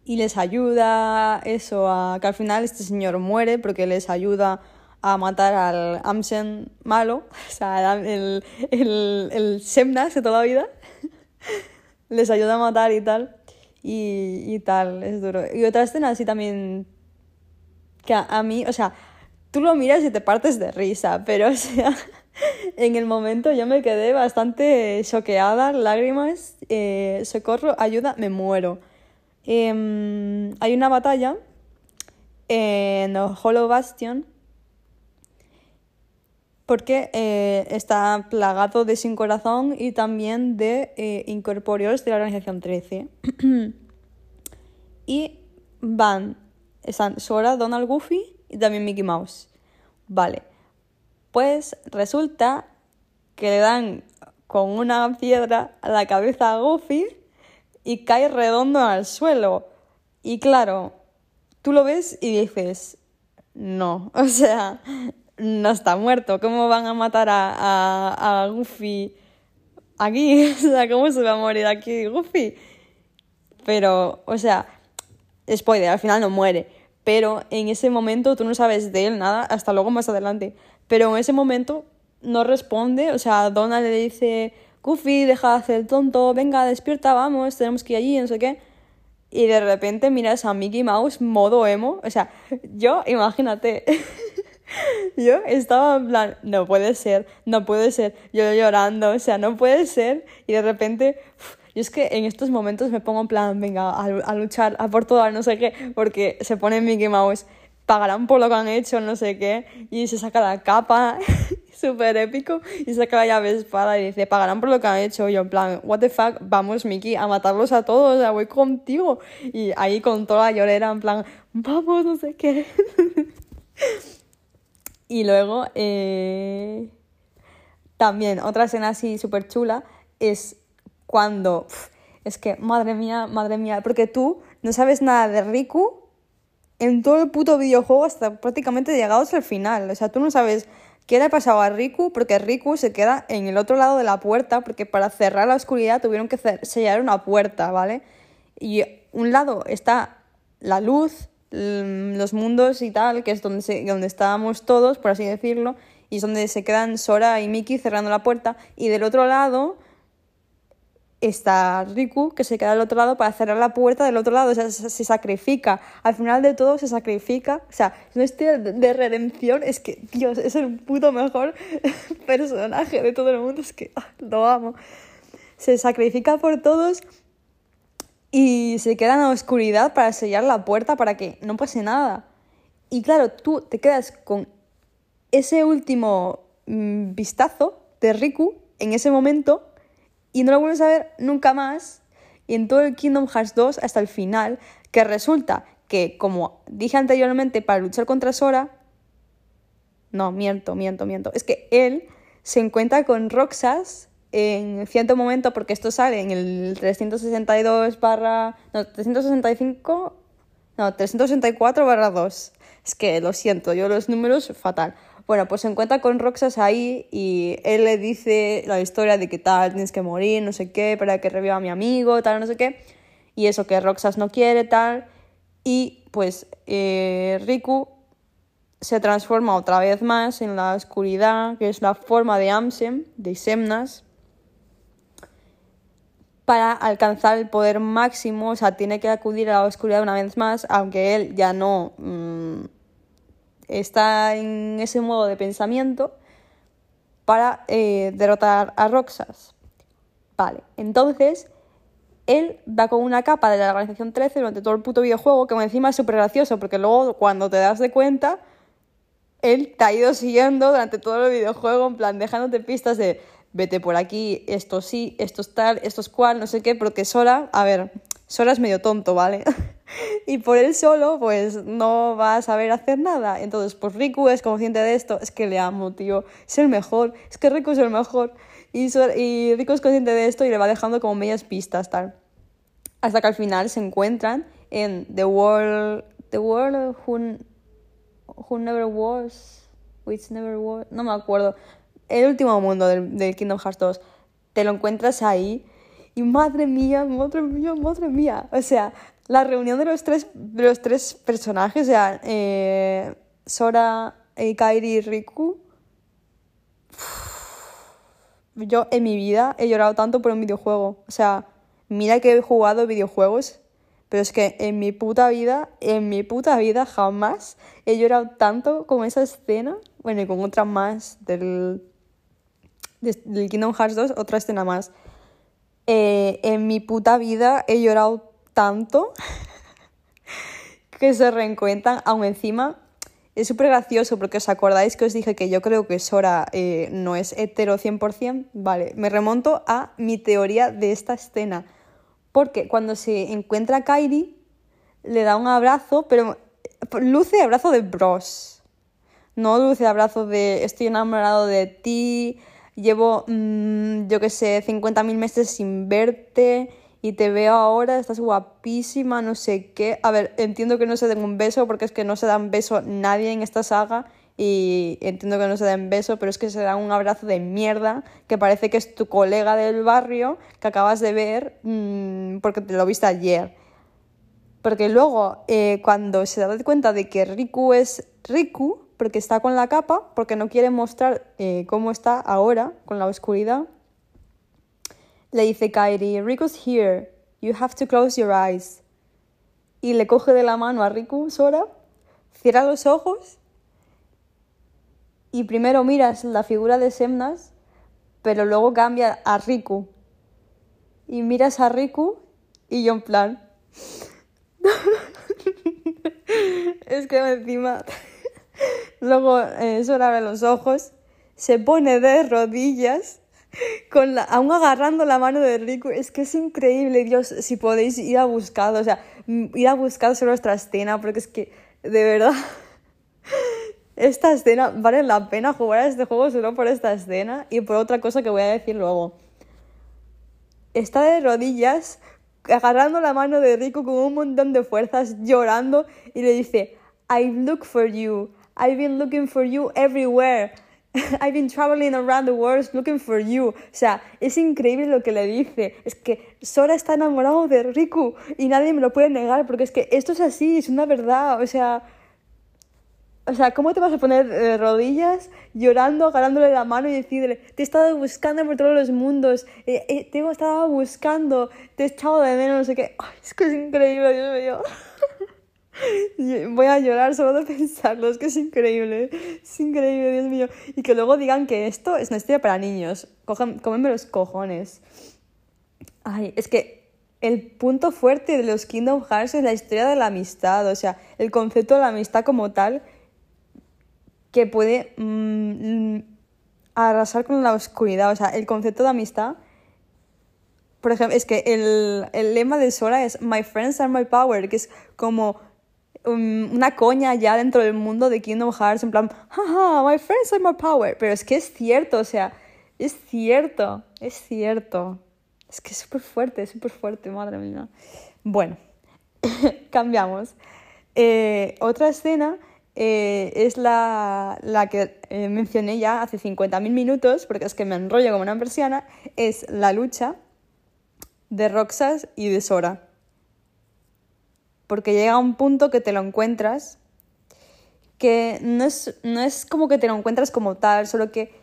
Y les ayuda eso, a que al final este señor muere porque les ayuda a matar al Amsen malo, o sea, el, el, el Semnas de toda la vida. les ayuda a matar y tal. Y, y tal, es duro. Y otra escena así también que a mí, o sea, tú lo miras y te partes de risa, pero o sea, en el momento yo me quedé bastante choqueada, lágrimas, eh, socorro, ayuda, me muero. Em, hay una batalla en Hollow Bastion porque eh, está plagado de sin corazón y también de eh, incorpóreos de la organización 13. y van, están Sora, Donald, Goofy y también Mickey Mouse. Vale, pues resulta que le dan con una piedra a la cabeza a Goofy y cae redondo al suelo. Y claro, tú lo ves y dices, no, o sea, no está muerto. ¿Cómo van a matar a, a, a Goofy aquí? O sea, ¿cómo se va a morir aquí Goofy? Pero, o sea, spoiler, al final no muere pero en ese momento tú no sabes de él nada, hasta luego más adelante. Pero en ese momento no responde, o sea, Donald le dice, Goofy, deja de hacer el tonto, venga, despierta, vamos, tenemos que ir allí, no sé qué. Y de repente miras a Mickey Mouse modo emo, o sea, yo, imagínate, yo estaba en plan, no puede ser, no puede ser, yo llorando, o sea, no puede ser, y de repente... Y es que en estos momentos me pongo en plan, venga, a, luchar, a por todo, no sé qué, porque se pone Mickey Mouse, pagarán por lo que han hecho, no sé qué, y se saca la capa, súper épico, y saca la llave espada y dice, pagarán por lo que han hecho. Y yo en plan, what the fuck, vamos Mickey, a matarlos a todos, o sea, voy contigo. Y ahí con toda la llorera, en plan, vamos, no sé qué. y luego, eh... también otra escena así súper chula es cuando... es que, madre mía, madre mía, porque tú no sabes nada de Riku en todo el puto videojuego hasta prácticamente llegados al final. O sea, tú no sabes qué le ha pasado a Riku porque Riku se queda en el otro lado de la puerta porque para cerrar la oscuridad tuvieron que sellar una puerta, ¿vale? Y un lado está la luz, los mundos y tal, que es donde, donde estábamos todos, por así decirlo, y es donde se quedan Sora y Miki cerrando la puerta, y del otro lado está Riku que se queda al otro lado para cerrar la puerta del otro lado, o sea, se, sacrifica. Al final de todo se sacrifica, o sea, es una historia de redención, es que, Dios, es el puto mejor personaje de todo el mundo, es que ah, lo amo. Se sacrifica por todos y se queda en la oscuridad para sellar la puerta para que no pase nada. Y claro, tú te quedas con ese último mm, vistazo de Riku en ese momento y no lo vuelves a ver nunca más. Y en todo el Kingdom Hearts 2 hasta el final, que resulta que, como dije anteriormente, para luchar contra Sora, no, miento, miento, miento, es que él se encuentra con Roxas en cierto momento, porque esto sale en el 362 barra... No, 365... No, 364 barra 2. Es que lo siento, yo los números fatal. Bueno, pues se encuentra con Roxas ahí y él le dice la historia de que tal, tienes que morir, no sé qué, para que reviva a mi amigo, tal, no sé qué. Y eso que Roxas no quiere, tal. Y pues eh, Riku se transforma otra vez más en la oscuridad, que es la forma de Amsem, de Semnas. Para alcanzar el poder máximo, o sea, tiene que acudir a la oscuridad una vez más, aunque él ya no mm, está en ese modo de pensamiento, para eh, derrotar a Roxas. Vale, entonces él va con una capa de la organización 13 durante todo el puto videojuego, que encima es súper gracioso, porque luego cuando te das de cuenta, él te ha ido siguiendo durante todo el videojuego, en plan, dejándote pistas de vete por aquí, esto sí, esto es tal, esto es cual, no sé qué, porque Sora, a ver, Sora es medio tonto, ¿vale? y por él solo, pues no va a saber hacer nada. Entonces, pues Riku es consciente de esto, es que le amo, tío, es el mejor, es que Riku es el mejor. Y, y Riku es consciente de esto y le va dejando como medias pistas, tal. Hasta que al final se encuentran en The World, The World Who, who Never Was, Which Never Was, no me acuerdo el último mundo del, Kingdom Hearts 2, te lo encuentras ahí y madre mía, madre mía, madre mía. O sea, la reunión de los tres, los tres personajes, o sea, eh, Sora, eh, Kairi y Riku. Yo en mi vida he llorado tanto por un videojuego. O sea, mira que he jugado videojuegos, pero es que en mi puta vida, en mi puta vida jamás he llorado tanto con esa escena. Bueno, y con otra más del, del Kingdom Hearts 2, otra escena más. Eh, en mi puta vida he llorado tanto que se reencuentran, aún encima. Es súper gracioso porque os acordáis que os dije que yo creo que Sora eh, no es hetero 100%, vale, me remonto a mi teoría de esta escena, porque cuando se encuentra Kairi le da un abrazo, pero luce abrazo de bros, no luce abrazo de estoy enamorado de ti, llevo, mm, yo qué sé, 50.000 meses sin verte y te veo ahora, estás guapísima, no sé qué. A ver, entiendo que no se den un beso porque es que no se dan beso nadie en esta saga y entiendo que no se den beso, pero es que se dan un abrazo de mierda que parece que es tu colega del barrio que acabas de ver mm, porque te lo viste ayer. Porque luego, eh, cuando se da cuenta de que Riku es Riku, porque está con la capa, porque no quiere mostrar eh, cómo está ahora con la oscuridad. Le dice Kairi, Riku's here, you have to close your eyes. Y le coge de la mano a Riku, Sora, cierra los ojos y primero miras la figura de Semnas, pero luego cambia a Riku. Y miras a Riku y yo en plan... es que encima... Luego eh, Sora abre los ojos, se pone de rodillas, con aún agarrando la mano de Riku. Es que es increíble, Dios, si podéis ir a buscar, o sea, ir a buscar nuestra escena, porque es que, de verdad, esta escena, vale la pena jugar a este juego solo por esta escena y por otra cosa que voy a decir luego. Está de rodillas, agarrando la mano de Riku con un montón de fuerzas, llorando, y le dice, I look for you. I've been looking for you everywhere. I've been traveling around the world looking for you. O sea, es increíble lo que le dice. Es que Sora está enamorado de Riku y nadie me lo puede negar porque es que esto es así, es una verdad. O sea, o sea, ¿cómo te vas a poner de rodillas llorando, agarrándole la mano y decirle, te he estado buscando por todos los mundos, eh, eh, te he estado buscando, te he echado de menos, no sé qué. es que es increíble, Dios mío. Voy a llorar solo de pensarlo, es que es increíble, es increíble, Dios mío. Y que luego digan que esto es una historia para niños, Cojan, cómenme los cojones. Ay, es que el punto fuerte de los Kingdom Hearts es la historia de la amistad, o sea, el concepto de la amistad como tal que puede mm, arrasar con la oscuridad, o sea, el concepto de amistad por ejemplo, es que el, el, lema de Sora es My friends are my power, que es como una coña ya dentro del mundo de Kingdom Hearts, en plan, haha, my friends are my power. Pero es que es cierto, o sea, es cierto, es cierto. Es que es súper fuerte, es súper fuerte, madre mía. Bueno, cambiamos. Eh, otra escena eh, es la, la que eh, mencioné ya hace 50.000 minutos, porque es que me enrollo como una persiana, es la lucha de Roxas y de Sora porque llega un punto que te lo encuentras, que no es, no es como que te lo encuentras como tal, solo que,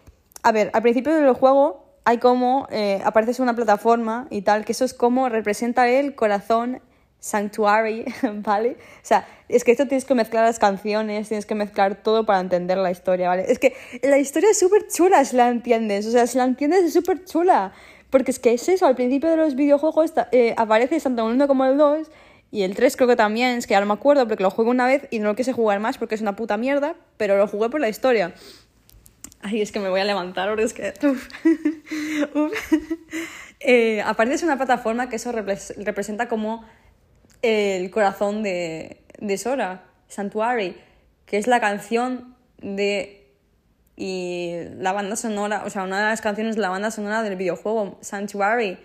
a ver, al principio del juego hay como, eh, apareces una plataforma y tal, que eso es como representa el corazón Sanctuary, ¿vale? O sea, es que esto tienes que mezclar las canciones, tienes que mezclar todo para entender la historia, ¿vale? Es que la historia es súper chula si la entiendes, o sea, si la entiendes es súper chula. Porque es que es eso, al principio de los videojuegos eh, aparece tanto el 1 como el 2 y el 3 creo que también, es que ya no me acuerdo porque lo jugué una vez y no lo quise jugar más porque es una puta mierda, pero lo jugué por la historia. Ay, es que me voy a levantar, ahora es que... Eh, aparte es una plataforma que eso representa como el corazón de, de Sora, Sanctuary, que es la canción de y la banda sonora, o sea, una de las canciones de la banda sonora del videojuego, Sanctuary,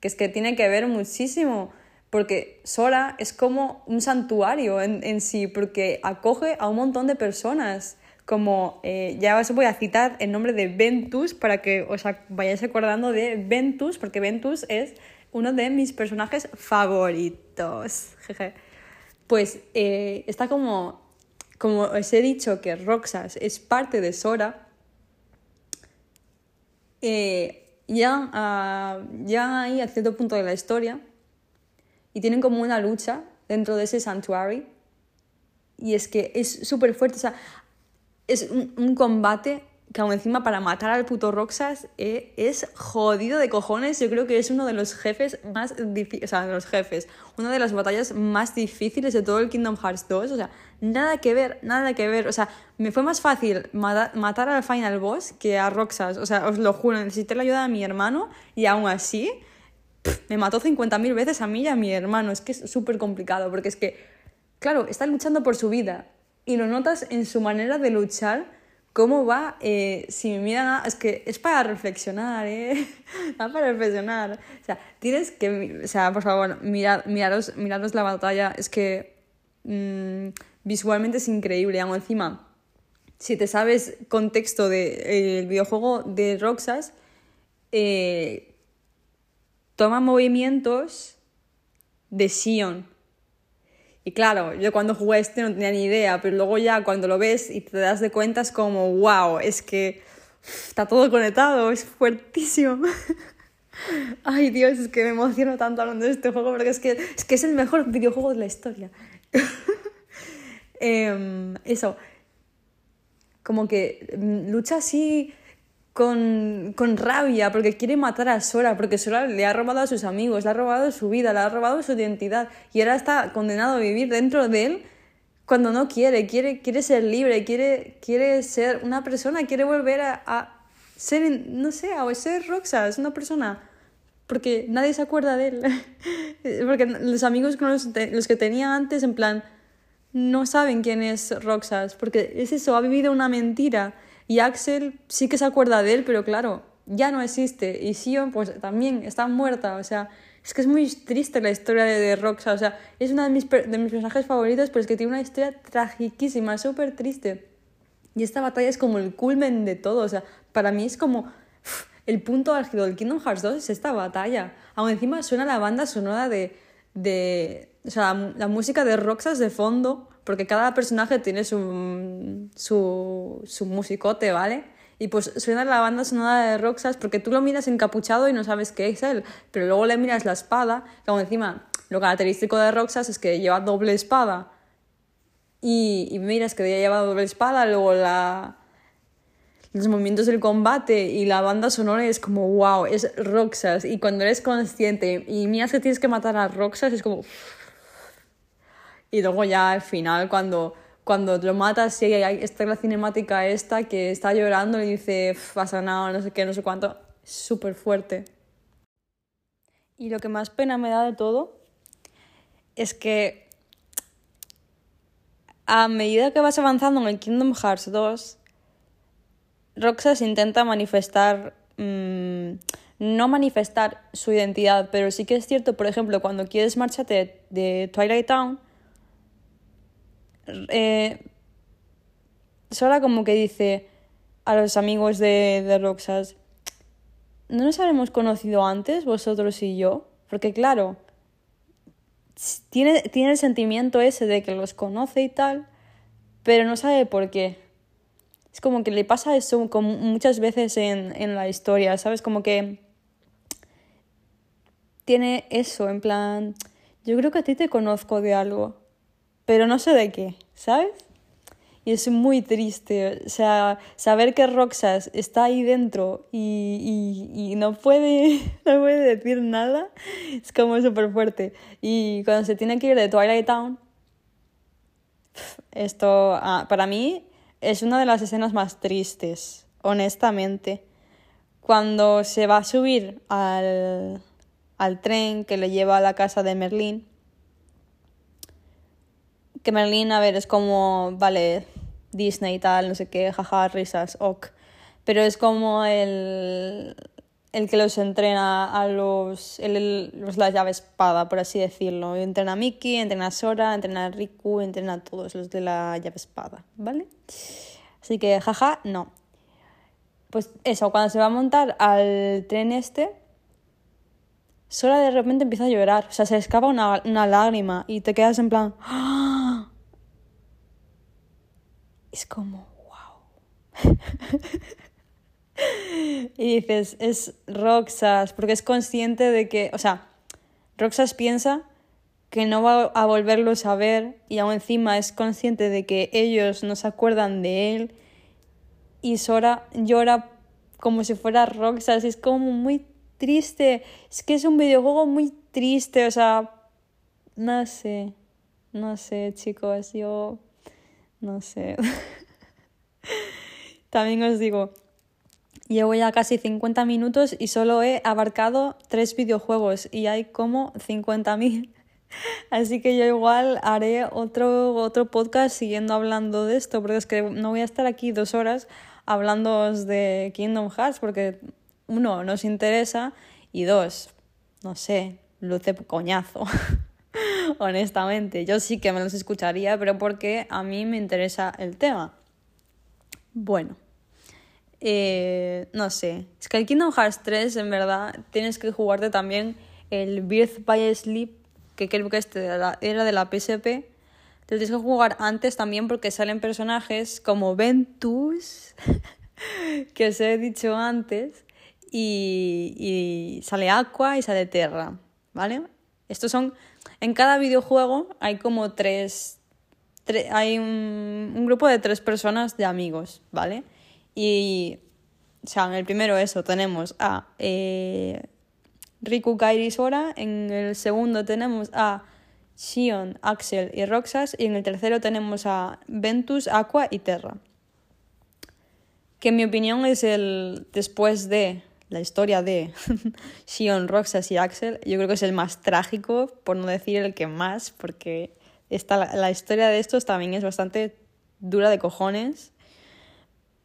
que es que tiene que ver muchísimo, porque Sora es como un santuario en, en sí, porque acoge a un montón de personas, como eh, ya os voy a citar el nombre de Ventus para que os vayáis acordando de Ventus, porque Ventus es uno de mis personajes favoritos. Pues eh, está como, como os he dicho que Roxas es parte de Sora, eh, ya, uh, ya ahí a cierto punto de la historia y tienen como una lucha dentro de ese santuario y es que es súper fuerte, o sea, es un combate que aún encima para matar al puto Roxas eh, es jodido de cojones. Yo creo que es uno de los jefes más difíciles, o sea, de los jefes, una de las batallas más difíciles de todo el Kingdom Hearts 2. O sea, nada que ver, nada que ver. O sea, me fue más fácil matar al final boss que a Roxas. O sea, os lo juro, necesité la ayuda de mi hermano y aún así me mató 50.000 veces a mí y a mi hermano. Es que es súper complicado porque es que, claro, está luchando por su vida y lo notas en su manera de luchar ¿Cómo va? Eh, si me miran, es que es para reflexionar, ¿eh? Va para reflexionar. O sea, tienes que, o sea, por favor, mirad, miraros, la batalla, es que mm, visualmente es increíble. Aún encima, si te sabes contexto del de, eh, videojuego de Roxas, eh, toma movimientos de Sion. Y claro, yo cuando jugué este no tenía ni idea, pero luego ya cuando lo ves y te das de cuenta es como, wow, es que está todo conectado, es fuertísimo. Ay Dios, es que me emociono tanto hablando de este juego porque es que es, que es el mejor videojuego de la historia. Em, eso, como que mm, lucha así con, con, rabia porque quiere matar a Sora, porque Sora le ha robado a sus amigos, le ha robado su vida, le ha robado su identidad y ahora está condenado a vivir dentro de él cuando no quiere, quiere, quiere ser libre, quiere, quiere ser una persona, quiere volver a, ser, no sé, a ser Roxas, una persona, porque nadie se acuerda de él, porque los amigos con los, los que tenía antes, en plan, no saben quién es Roxas, porque es eso, ha vivido una mentira y Axel sí que se acuerda de él, pero claro, ya no existe. Y Sion, pues también está muerta. O sea, es que es muy triste la historia de, de Roxa. O sea, es uno de mis, de mis personajes favoritos, pero es que tiene una historia tragiquísima, súper triste. Y esta batalla es como el culmen de todo. O sea, para mí es como el punto álgido del Kingdom Hearts 2 es esta batalla. Aún encima suena la banda sonora de. de o sea, la, la música de Roxas de fondo porque cada personaje tiene su, su, su musicote, ¿vale? Y pues suena la banda sonora de Roxas porque tú lo miras encapuchado y no sabes qué es él, pero luego le miras la espada, como encima lo característico de Roxas es que lleva doble espada. Y, y miras que lleva doble espada, luego la, los movimientos del combate y la banda sonora es como wow, es Roxas. Y cuando eres consciente y miras que tienes que matar a Roxas, es como y luego ya al final, cuando, cuando lo matas, sí, esta la cinemática esta que está llorando y dice, pasa nada, no sé qué, no sé cuánto. Súper fuerte. Y lo que más pena me da de todo es que a medida que vas avanzando en el Kingdom Hearts 2, Roxas intenta manifestar, mm, no manifestar su identidad, pero sí que es cierto, por ejemplo, cuando quieres marcharte de Twilight Town, eh, Sora como que dice a los amigos de, de Roxas, ¿no nos habremos conocido antes vosotros y yo? Porque claro, tiene, tiene el sentimiento ese de que los conoce y tal, pero no sabe por qué. Es como que le pasa eso muchas veces en, en la historia, ¿sabes? Como que tiene eso, en plan, yo creo que a ti te conozco de algo, pero no sé de qué, ¿sabes? Y es muy triste, o sea, saber que Roxas está ahí dentro y, y, y no, puede, no puede decir nada, es como súper fuerte. Y cuando se tiene que ir de Twilight Town, esto ah, para mí es una de las escenas más tristes, honestamente. Cuando se va a subir al, al tren que le lleva a la casa de Merlín, que Merlín, a ver, es como, vale, Disney y tal, no sé qué, jaja, risas, ok. Pero es como el, el que los entrena a los, el, los la llave espada, por así decirlo. Entrena a Mickey, entrena a Sora, entrena a Riku, entrena a todos los de la llave espada, ¿vale? Así que, jaja, no. Pues eso, cuando se va a montar al tren este, Sora de repente empieza a llorar. O sea, se escapa una, una lágrima y te quedas en plan. ¡Ah! Es como, wow. y dices, es Roxas, porque es consciente de que, o sea, Roxas piensa que no va a volverlos a ver y aún encima es consciente de que ellos no se acuerdan de él. Y Sora llora como si fuera Roxas, es como muy triste, es que es un videojuego muy triste, o sea, no sé, no sé chicos, yo no sé. También os digo, llevo ya casi 50 minutos y solo he abarcado tres videojuegos y hay como 50.000. Así que yo igual haré otro, otro podcast siguiendo hablando de esto, porque es que no voy a estar aquí dos horas hablando de Kingdom Hearts, porque uno, nos interesa y dos, no sé, luce coñazo. honestamente. Yo sí que me los escucharía, pero porque a mí me interesa el tema. Bueno, eh, no sé. Es que el Kingdom Hearts 3, en verdad, tienes que jugarte también el Birth by Sleep, que creo que este era de la PSP. Te tienes que jugar antes también porque salen personajes como Ventus, que os he dicho antes, y, y sale Aqua y sale Terra, ¿vale? Estos son en cada videojuego hay como tres, hay un, grupo de tres personas de amigos, ¿vale? Y, o sea, en el primero eso tenemos a eh, Riku, Kairi Sora, en el segundo tenemos a Sion, Axel y Roxas, y en el tercero tenemos a Ventus, Aqua y Terra. Que en mi opinión es el después de la historia de Sion, Roxas y Axel, yo creo que es el más trágico, por no decir el que más, porque la historia de estos también es bastante dura de cojones,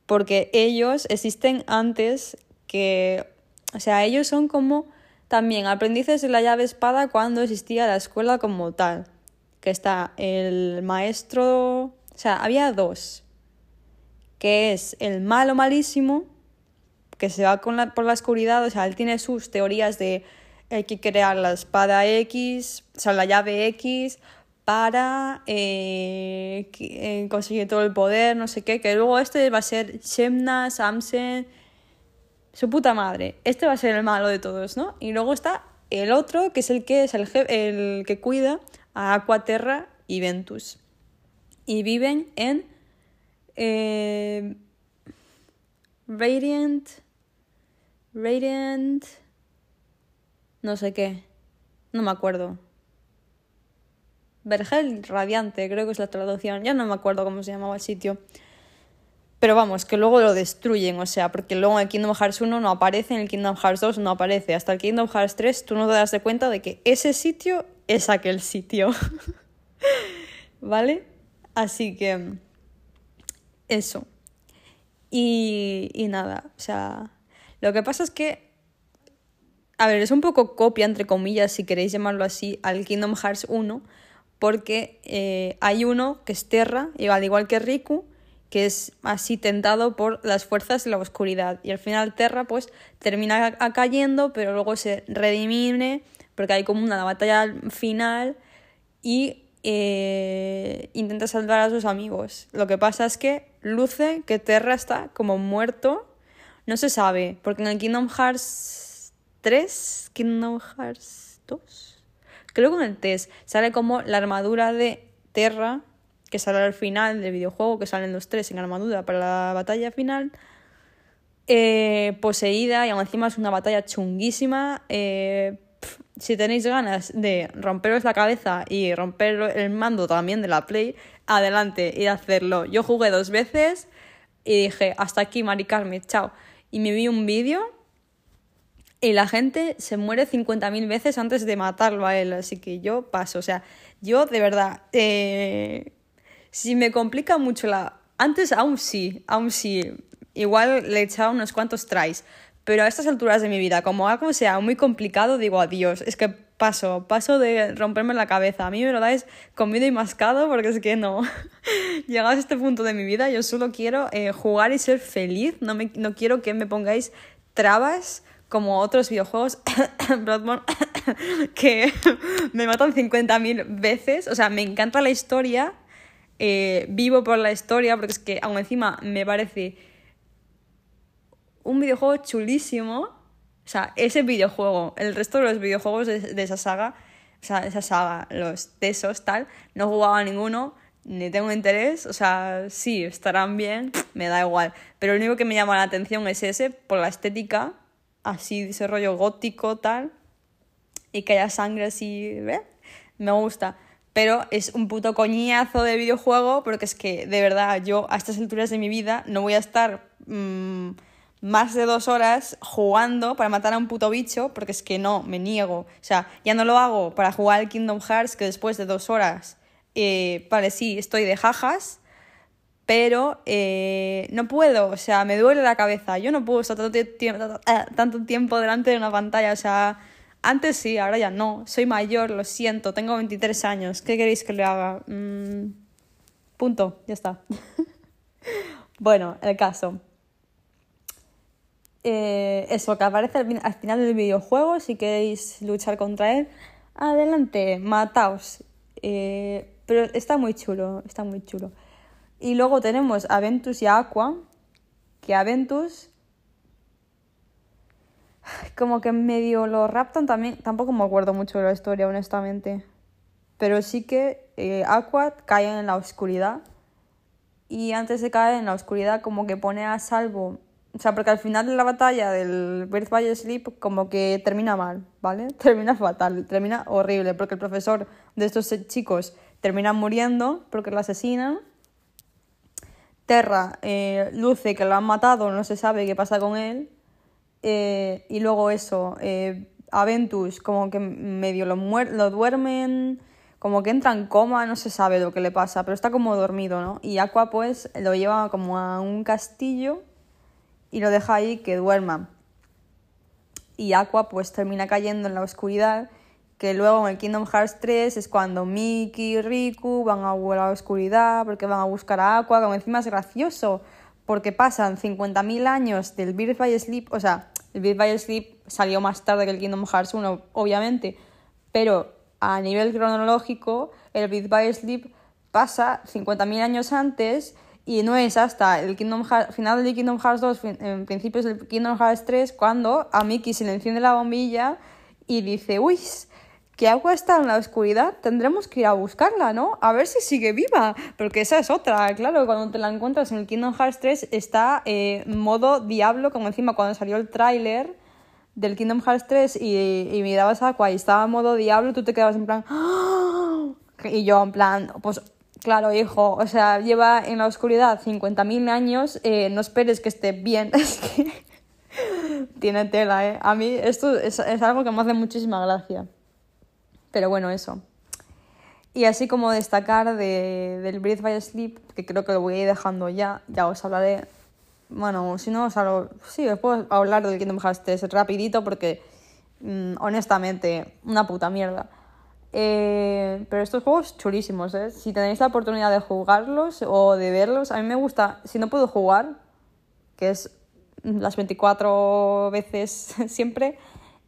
porque ellos existen antes que, o sea, ellos son como también aprendices de la llave espada cuando existía la escuela como tal, que está el maestro, o sea, había dos, que es el malo malísimo, que se va con la, por la oscuridad, o sea, él tiene sus teorías de hay que crear la espada X, o sea, la llave X para eh, eh, conseguir todo el poder, no sé qué, que luego este va a ser Shemna, Samsen, su puta madre. Este va a ser el malo de todos, ¿no? Y luego está el otro, que es el que es el, el que cuida a Aquaterra y Ventus. Y viven en eh, Radiant Radiant... No sé qué. No me acuerdo. Vergel radiante, creo que es la traducción. Ya no me acuerdo cómo se llamaba el sitio. Pero vamos, que luego lo destruyen, o sea, porque luego en el Kingdom Hearts 1 no aparece, en el Kingdom Hearts 2 no aparece. Hasta el Kingdom Hearts 3 tú no te das de cuenta de que ese sitio es aquel sitio. ¿Vale? Así que... Eso. Y, y nada, o sea, lo que pasa es que, a ver, es un poco copia, entre comillas, si queréis llamarlo así, al Kingdom Hearts 1, porque eh, hay uno que es Terra, al igual que Riku, que es así tentado por las fuerzas de la oscuridad. Y al final Terra pues termina cayendo, pero luego se redimine porque hay como una batalla final y eh, intenta salvar a sus amigos. Lo que pasa es que luce que Terra está como muerto. No se sabe, porque en el Kingdom Hearts 3, Kingdom Hearts 2, creo que en el test sale como la armadura de Terra, que sale al final del videojuego, que salen los tres en armadura para la batalla final. Eh, poseída y aún encima es una batalla chunguísima. Eh, si tenéis ganas de romperos la cabeza y romper el mando también de la Play, adelante y hacerlo. Yo jugué dos veces y dije, hasta aquí, Mari Carmen, chao. Y me vi un vídeo y la gente se muere 50.000 veces antes de matarlo a él, así que yo paso. O sea, yo de verdad, eh, si me complica mucho la... Antes aún sí, aún sí, igual le he echado unos cuantos tries, pero a estas alturas de mi vida, como algo sea muy complicado, digo adiós. Es que paso, paso de romperme la cabeza. A mí me lo dais comido y mascado porque es que no. Llegados a este punto de mi vida, yo solo quiero eh, jugar y ser feliz. No, me, no quiero que me pongáis trabas como otros videojuegos, Bloodborne, que me matan 50.000 veces. O sea, me encanta la historia, eh, vivo por la historia, porque es que aún encima me parece un videojuego chulísimo. O sea, ese videojuego, el resto de los videojuegos de, esa saga, o sea, esa saga, los de esos, tal, no jugaba ninguno, ni tengo interés. O sea, sí, estarán bien, me da igual. Pero lo único que me llama la atención es ese, por la estética, así, ese rollo gótico, tal, y que haya sangre así, ¿eh? Me gusta pero es un puto coñazo de videojuego porque es que de verdad yo a estas alturas de mi vida no voy a estar mmm, más de dos horas jugando para matar a un puto bicho, porque es que no, me niego. O sea, ya no lo hago para jugar al Kingdom Hearts, que después de dos horas, eh, vale, sí, estoy de jajas, pero eh, no puedo, o sea, me duele la cabeza. Yo no puedo estar tanto, tiempo, eh, tanto tiempo delante de una pantalla, o sea, antes sí, ahora ya no. Soy mayor, lo siento, tengo 23 años. ¿Qué queréis que le haga? Mm, punto, ya está. bueno, el caso. Eh, eso, que aparece al, final del videojuego, si queréis luchar contra él, adelante, mataos. Eh, pero está muy chulo, está muy chulo. Y luego tenemos a Ventus y a Aqua, que a Ventus como que medio lo raptan también, tampoco me acuerdo mucho de la historia, honestamente. Pero sí que eh, Aqua cae en la oscuridad y antes de caer en la oscuridad como que pone a salvo o sea, porque al final de la batalla del Birth by Sleep como que termina mal, ¿vale? Termina fatal, termina horrible, porque el profesor de estos chicos termina muriendo porque lo asesinan. Terra eh, luce que lo han matado, no se sabe qué pasa con él. Eh, y luego eso, eh, Aventus como que medio lo, lo duermen, como que entra en coma, no se sabe lo que le pasa, pero está como dormido, ¿no? Y Aqua pues lo lleva como a un castillo y lo deja ahí que duerma. Y Aqua pues termina cayendo en la oscuridad, que luego en el Kingdom Hearts 3 es cuando Mickey y Riku van a la oscuridad porque van a buscar a Aqua, como encima es gracioso, porque pasan 50.000 años del Birth by Sleep, o sea, el Birth by Sleep salió más tarde que el Kingdom Hearts 1, obviamente, pero a nivel cronológico, el Birth by Sleep pasa 50.000 años antes y no es hasta el Kingdom final del Kingdom Hearts 2, en principios del Kingdom Hearts 3, cuando a Mickey se le enciende la bombilla y dice, uy, que agua está en la oscuridad, tendremos que ir a buscarla, ¿no? A ver si sigue viva, porque esa es otra, claro, cuando te la encuentras en el Kingdom Hearts 3 está eh, modo diablo, como encima cuando salió el tráiler del Kingdom Hearts 3 y, y mirabas a Aqua y estaba modo diablo, tú te quedabas en plan... ¡Ah! Y yo en plan, pues Claro, hijo, o sea, lleva en la oscuridad 50.000 años, eh, no esperes que esté bien. Es que tiene tela, ¿eh? A mí esto es, algo que me hace muchísima gracia. Pero bueno, eso. Y así como destacar de, del Breathe by Sleep, que creo que lo voy a ir dejando ya, ya os hablaré. Bueno, si no os hablo. Sí, os puedo hablar del Kingdom Hearts 3 rapidito porque, mm, honestamente, una puta mierda. Eh, pero estos juegos chulísimos, ¿eh? Si tenéis la oportunidad de jugarlos o de verlos, a mí me gusta, si no puedo jugar, que es las 24 veces siempre,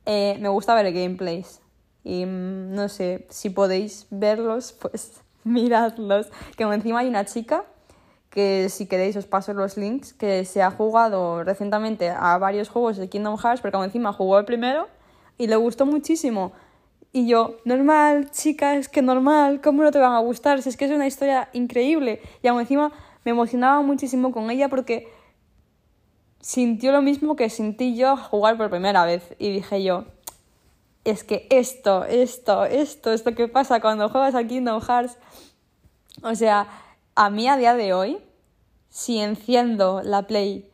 eh, me gusta ver gameplays. Y mm, no sé, si podéis verlos, pues miradlos. Que encima hay una chica que si queréis os paso los links, que se ha jugado recientemente a varios juegos de Kingdom Hearts, pero como encima jugó el primero y le gustó muchísimo. Y yo, normal, chica, es que normal, ¿cómo no te van a gustar? Si es que es una historia increíble. Y aún encima me emocionaba muchísimo con ella porque sintió lo mismo que sentí yo jugar por primera vez. Y dije yo, es que esto, esto, esto, esto que pasa cuando juegas a Kingdom Hearts. O sea, a mí a día de hoy, si enciendo la Play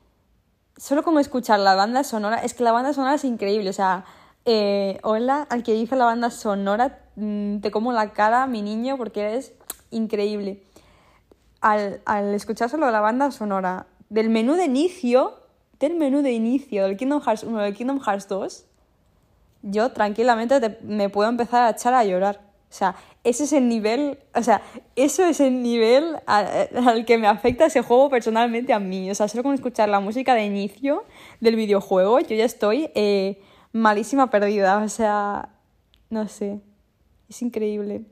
solo como escuchar la banda sonora, es que la banda sonora es increíble, o sea, eh, hola al que hizo la banda sonora, mm, te como la cara, mi niño, porque eres increíble. Al, al escuchar solo la banda sonora del menú de inicio, del menú de inicio del Kingdom Hearts 1 del Kingdom Hearts 2, yo tranquilamente me puedo empezar a echar a llorar. O sea, ese es el nivel, o sea, eso es el nivel al, que me afecta ese juego personalmente a mí. O sea, solo con escuchar la música de inicio del videojuego, yo ya estoy eh, malísima perdida. O sea, no sé, es increíble.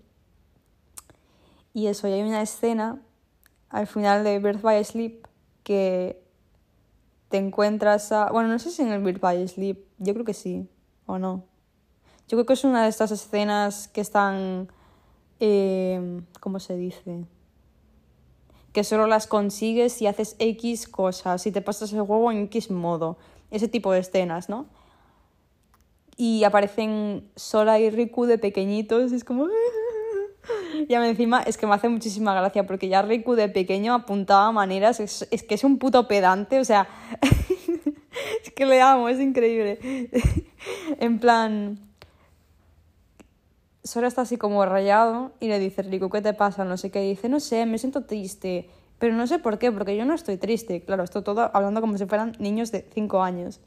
Y eso, y hay una escena al final de Birth by Sleep que te encuentras a... Bueno, no sé si en el Birth by Sleep, yo creo que sí, o no. Yo creo que es una de estas escenas que están... Eh, ¿Cómo se dice? Que solo las consigues si haces X cosas, si te pasas el juego en X modo. Ese tipo de escenas, ¿no? Y aparecen Sora y Riku de pequeñitos, es como... Y encima es que me hace muchísima gracia porque ya Riku de pequeño apuntaba maneras, es, es que es un puto pedante, o sea, es que le amo, es increíble. en plan, Sora está así como rayado y le dice, Rico, ¿qué te pasa? No sé qué. dice, no sé, me siento triste. Pero no sé por qué, porque yo no estoy triste. Claro, esto todo hablando como si fueran niños de 5 años.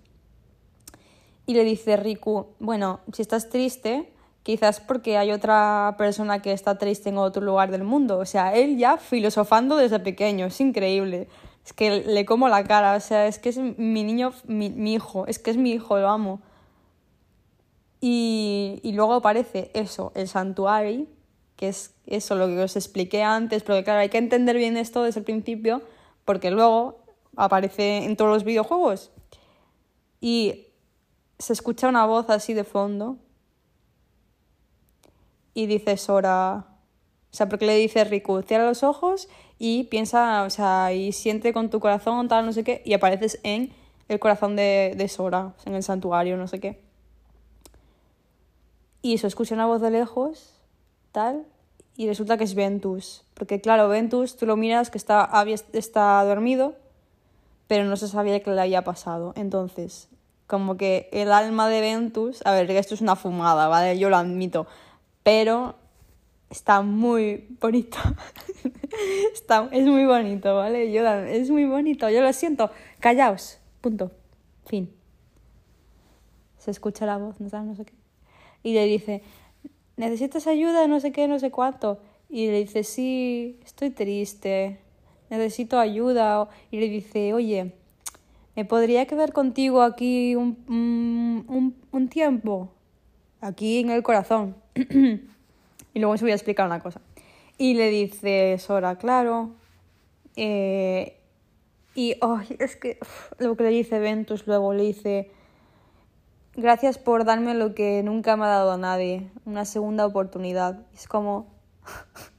Y le dice Riku, bueno, si estás triste, quizás porque hay otra persona que está triste en otro lugar del mundo. O sea, él ya filosofando desde pequeño, es increíble. Es que le como la cara, o sea, es que es mi niño, mi, mi hijo, es que es mi hijo, lo amo. Y, y luego aparece eso, el santuario, que es eso lo que os expliqué antes, pero claro, hay que entender bien esto desde el principio, porque luego aparece en todos los videojuegos. Y se escucha una voz así de fondo. Y dice Sora. O sea, porque le dice Riku, cierra los ojos y piensa, o sea, y siente con tu corazón, tal, no sé qué, y apareces en el corazón de, Sora, en el santuario, no sé qué. Y se escucha una voz de lejos, tal, y resulta que es Ventus. Porque claro, Ventus, tú lo miras que está, está dormido, pero no se sabía qué le había pasado. Entonces, como que el alma de Ventus, a ver, esto es una fumada, ¿vale? Yo lo admito, pero está muy bonito. está, es muy bonito, ¿vale? Yo, es muy bonito, yo lo siento. Callaos, punto, fin. Se escucha la voz, no, no sé qué y le dice, ¿necesitas ayuda? No sé qué, no sé cuánto. Y le dice, sí, estoy triste, necesito ayuda. Y le dice, oye, ¿me podría quedar contigo aquí un, un, un tiempo? Aquí en el corazón. y luego os voy a explicar una cosa. Y le dice Sora, claro. Eh, y oh, es que lo que le dice Ventus luego le dice, Gracias por darme lo que nunca me ha dado a nadie, una segunda oportunidad. Es como...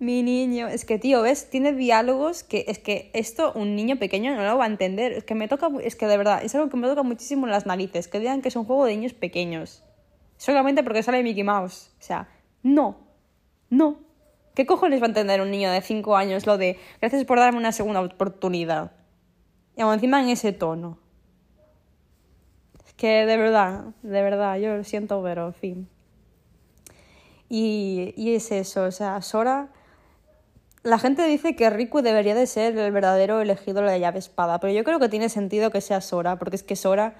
Mi niño, es que tío, ¿ves? Tiene diálogos que es que esto un niño pequeño no lo va a entender. Es que me toca, es que de verdad, es algo que me toca muchísimo en las narices, que digan que es un juego de niños pequeños. Solamente porque sale Mickey Mouse. O sea, no, no. ¿Qué cojones va a entender un niño de 5 años lo de gracias por darme una segunda oportunidad? Y encima en ese tono que de verdad, de verdad, yo lo siento, pero en fin. Y, y es eso, o sea, Sora... La gente dice que Riku debería de ser el verdadero elegido de la llave espada, pero yo creo que tiene sentido que sea Sora, porque es que Sora...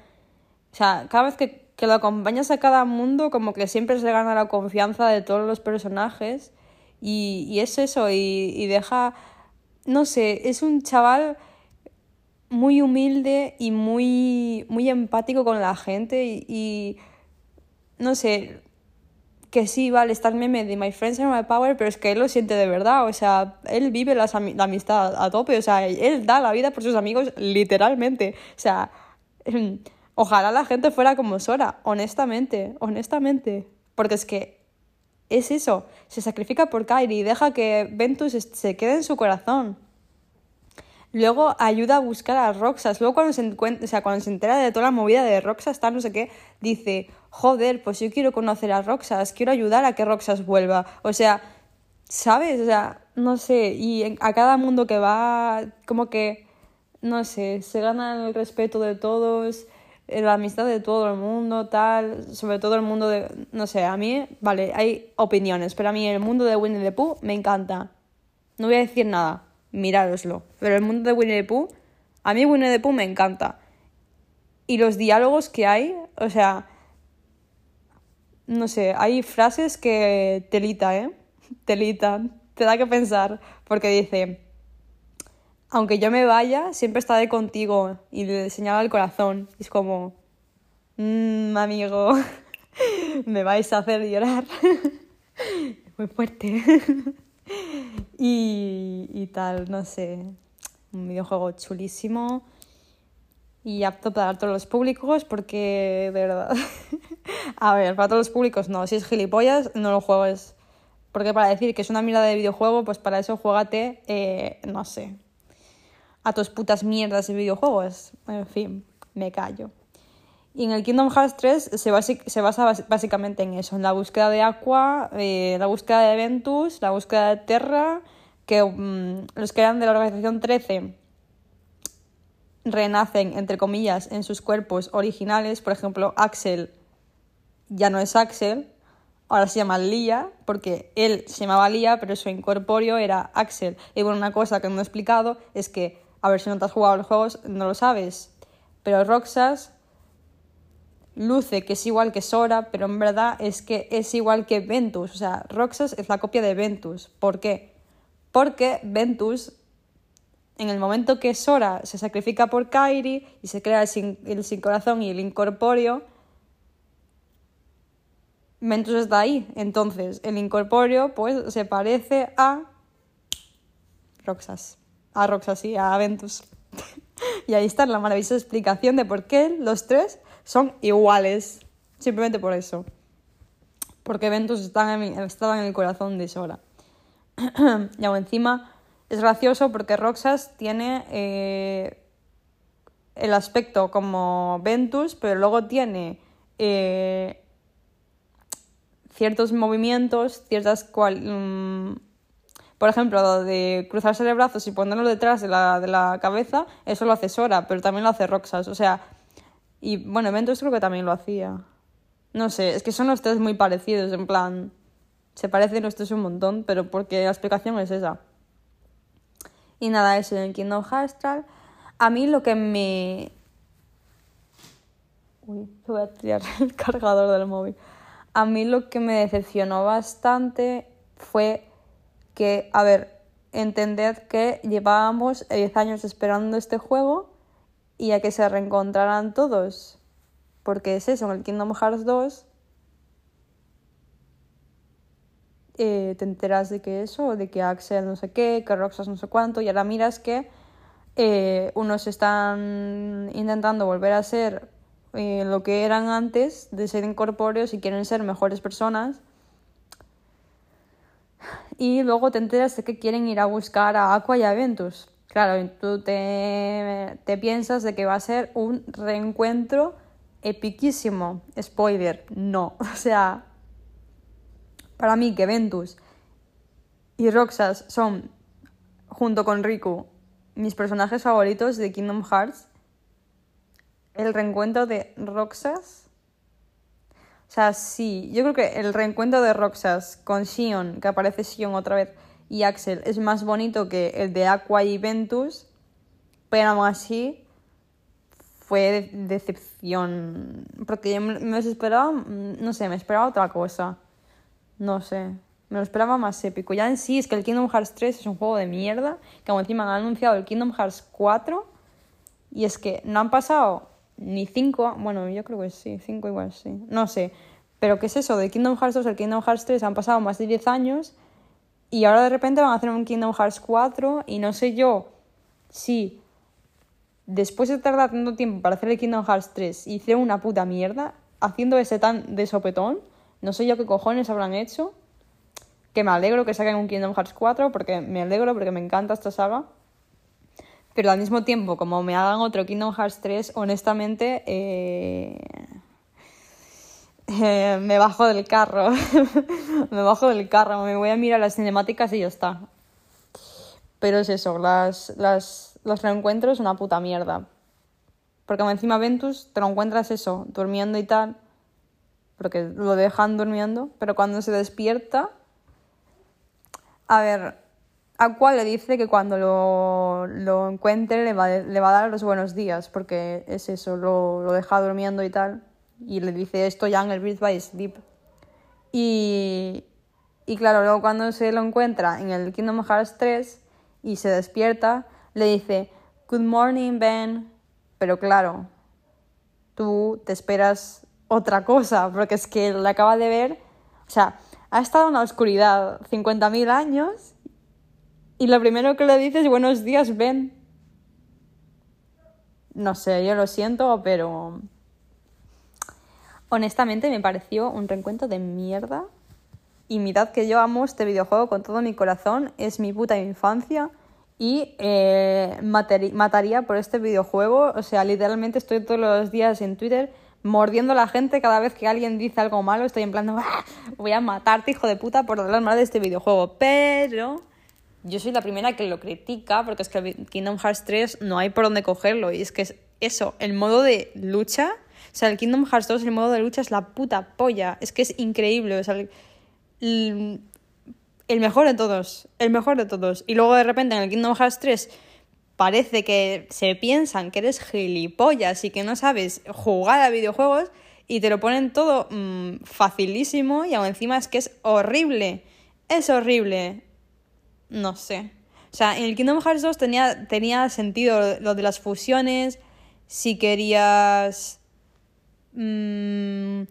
O sea, cada vez que, que lo acompañas a cada mundo, como que siempre se gana la confianza de todos los personajes. Y, y es eso, y, y deja... No sé, es un chaval muy humilde y muy, muy empático con la gente y, no sé, que sí, vale, está el meme de My Friends are my power, pero es que él lo siente de verdad, o sea, él vive la amistad a tope, o sea, él da la vida por sus amigos literalmente, o sea, ojalá la gente fuera como Sora, honestamente, honestamente, porque es que es eso, se sacrifica por Kairi y deja que Ventus se quede en su corazón. Luego ayuda a buscar a Roxas. Luego cuando se, encuentra, o sea, cuando se entera de toda la movida de Roxas, está no sé qué, dice, joder, pues yo quiero conocer a Roxas, quiero ayudar a que Roxas vuelva. O sea, ¿sabes? O sea, no sé, y a cada mundo que va, como que, no sé, se gana el respeto de todos, eh, la amistad de todo el mundo, tal, sobre todo el mundo de, no sé, a mí, vale, hay opiniones, pero a mí el mundo de Winnie the Pooh me encanta. No voy a decir nada mirároslo. Pero el mundo de Winnie the Pooh, a mí Winnie the Pooh me encanta. Y los diálogos que hay, o sea, no sé, hay frases que telita, ¿eh? Telita, te da que pensar, porque dice, aunque yo me vaya, siempre estaré contigo y le señala el corazón. Y es como, mmm, amigo, me vais a hacer llorar. Muy fuerte. y, tal, no sé. Un videojuego chulísimo y apto para todos los públicos porque, de verdad. a ver, para todos los públicos no. Si es gilipollas, no lo juegues. Porque para decir que es una mierda de videojuego, pues para eso juégate, eh, no sé, a tus putas mierdas de videojuegos. En fin, me callo. Y en el Kingdom Hearts 3 se, basa, básicamente en eso, en la búsqueda de Aqua, eh, la búsqueda de Ventus, la búsqueda de Terra, que mm, los que eran de la organización 13 renacen, entre comillas, en sus cuerpos originales. Por ejemplo, Axel ya no es Axel, ahora se llama Lía, porque él se llamaba Lía, pero su incorpóreo era Axel. Y bueno, una cosa que no he explicado es que, a ver si no te has jugado los juegos, no lo sabes, pero Roxas luce que es igual que Sora, pero en verdad es que es igual que Ventus. O sea, Roxas es la copia de Ventus. ¿Por qué? Porque Ventus, en el momento que Sora se sacrifica por Kairi y se crea el sin, corazón y el incorpóreo, Ventus está ahí. Entonces, el incorpóreo pues se parece a Roxas. A Roxas y a Ventus. y ahí está la maravillosa explicación de por qué los tres son iguales. Simplemente por eso. Porque eventos están en, estaban en el corazón de Sora. y aún encima es gracioso porque Roxas tiene eh, el aspecto como Ventus, pero luego tiene eh, ciertos movimientos, ciertas cual, mm, por ejemplo, de cruzarse de brazos y ponerlo detrás de la, de la cabeza, eso lo hace Sora, pero también lo hace Roxas. O sea, y bueno, Ventus creo que también lo hacía. No sé, es que son los tres muy parecidos, en plan. Se parecen los tres un montón, pero porque la explicación es esa. Y nada, eso en Kingdom Hearts A mí lo que me. Uy, voy a tirar el cargador del móvil. A mí lo que me decepcionó bastante fue que, a ver, entended que llevábamos 10 años esperando este juego y a que se reencontraran todos. Porque es eso, en el Kingdom Hearts 2 eh, te enteras de que eso, de que Axel no sé qué, que Roxas no sé cuánto, y ahora miras que eh, unos están intentando volver a ser eh, lo que eran antes de ser incorpóreos y quieren ser mejores personas. Y luego te enteras de que quieren ir a buscar a Aqua y a Ventus. Claro, tú te, piensas de que va a ser un reencuentro epiquísimo. Spoiler, no. O sea, para mí que Ventus y Roxas son, junto con Riku, mis personajes favoritos de Kingdom Hearts. El reencuentro de Roxas. O sea, sí, yo creo que el reencuentro de Roxas con Sion, que aparece Sion otra vez, y Axel es más bonito que el de Aqua y Ventus, pero aún así fue decepción. Porque yo me esperaba, no sé, me esperaba otra cosa. No sé, me lo esperaba más épico. Ya en sí es que el Kingdom Hearts 3 es un juego de mierda, que aún encima han anunciado el Kingdom Hearts 4 y es que no han pasado ni 5, bueno, yo creo que sí, 5 igual sí, no sé, Pero ¿qué es eso? De Kingdom Hearts 2 al Kingdom Hearts 3 han pasado más de 10 años y ahora de repente van a hacer un Kingdom Hearts 4 y no sé yo si después de tardar tanto tiempo para hacer el Kingdom Hearts 3 hicieron una puta mierda haciendo ese tan de sopetón, no sé yo qué cojones habrán hecho. Que me alegro que saquen un Kingdom Hearts 4 porque me alegro porque me encanta esta saga. Pero al mismo tiempo, como me hagan otro Kingdom Hearts 3, honestamente, eh, eh, me bajo del carro. me bajo del carro, me voy a mirar las cinemáticas y ya está. Pero es eso, las, las, los reencuentros una puta mierda. Porque encima Ventus te lo encuentras eso, durmiendo y tal. Porque lo dejan durmiendo. Pero cuando se despierta. A ver, a cuál le dice que cuando lo, lo encuentre le va, le va, a dar los buenos días, porque es eso, lo, lo deja durmiendo y tal y le dice esto ya en el Birth by Sleep. Y, y claro, luego cuando se lo encuentra en el Kingdom Hearts 3 y se despierta, le dice, Good morning, Ben. Pero claro, tú te esperas otra cosa, porque es que le acaba de ver, o sea, ha estado en la oscuridad 50.000 años y lo primero que le dice es buenos días, Ben. No sé, yo lo siento, pero honestamente me pareció un reencuentro de mierda. Y mirad que yo amo este videojuego con todo mi corazón, es mi puta infancia y eh, mataría por este videojuego. O sea, literalmente estoy todos los días en Twitter mordiendo a la gente cada vez que alguien dice algo malo. Estoy en plan, ah, voy a matarte, hijo de puta, por hablar mal de este videojuego. Pero yo soy la primera que lo critica porque es que Kingdom Hearts 3 no hay por dónde cogerlo. Y es que es eso, el modo de lucha o sea, el Kingdom Hearts 2, el modo de lucha es la puta polla. Es que es increíble. O sea, el, mejor de todos. El mejor de todos. Y luego de repente en el Kingdom Hearts 3 parece que se piensan que eres gilipollas y que no sabes jugar a videojuegos y te lo ponen todo mm, facilísimo y aún encima es que es horrible. Es horrible. No sé. O sea, en el Kingdom Hearts 2 tenía, tenía sentido lo de las fusiones, si querías mmm,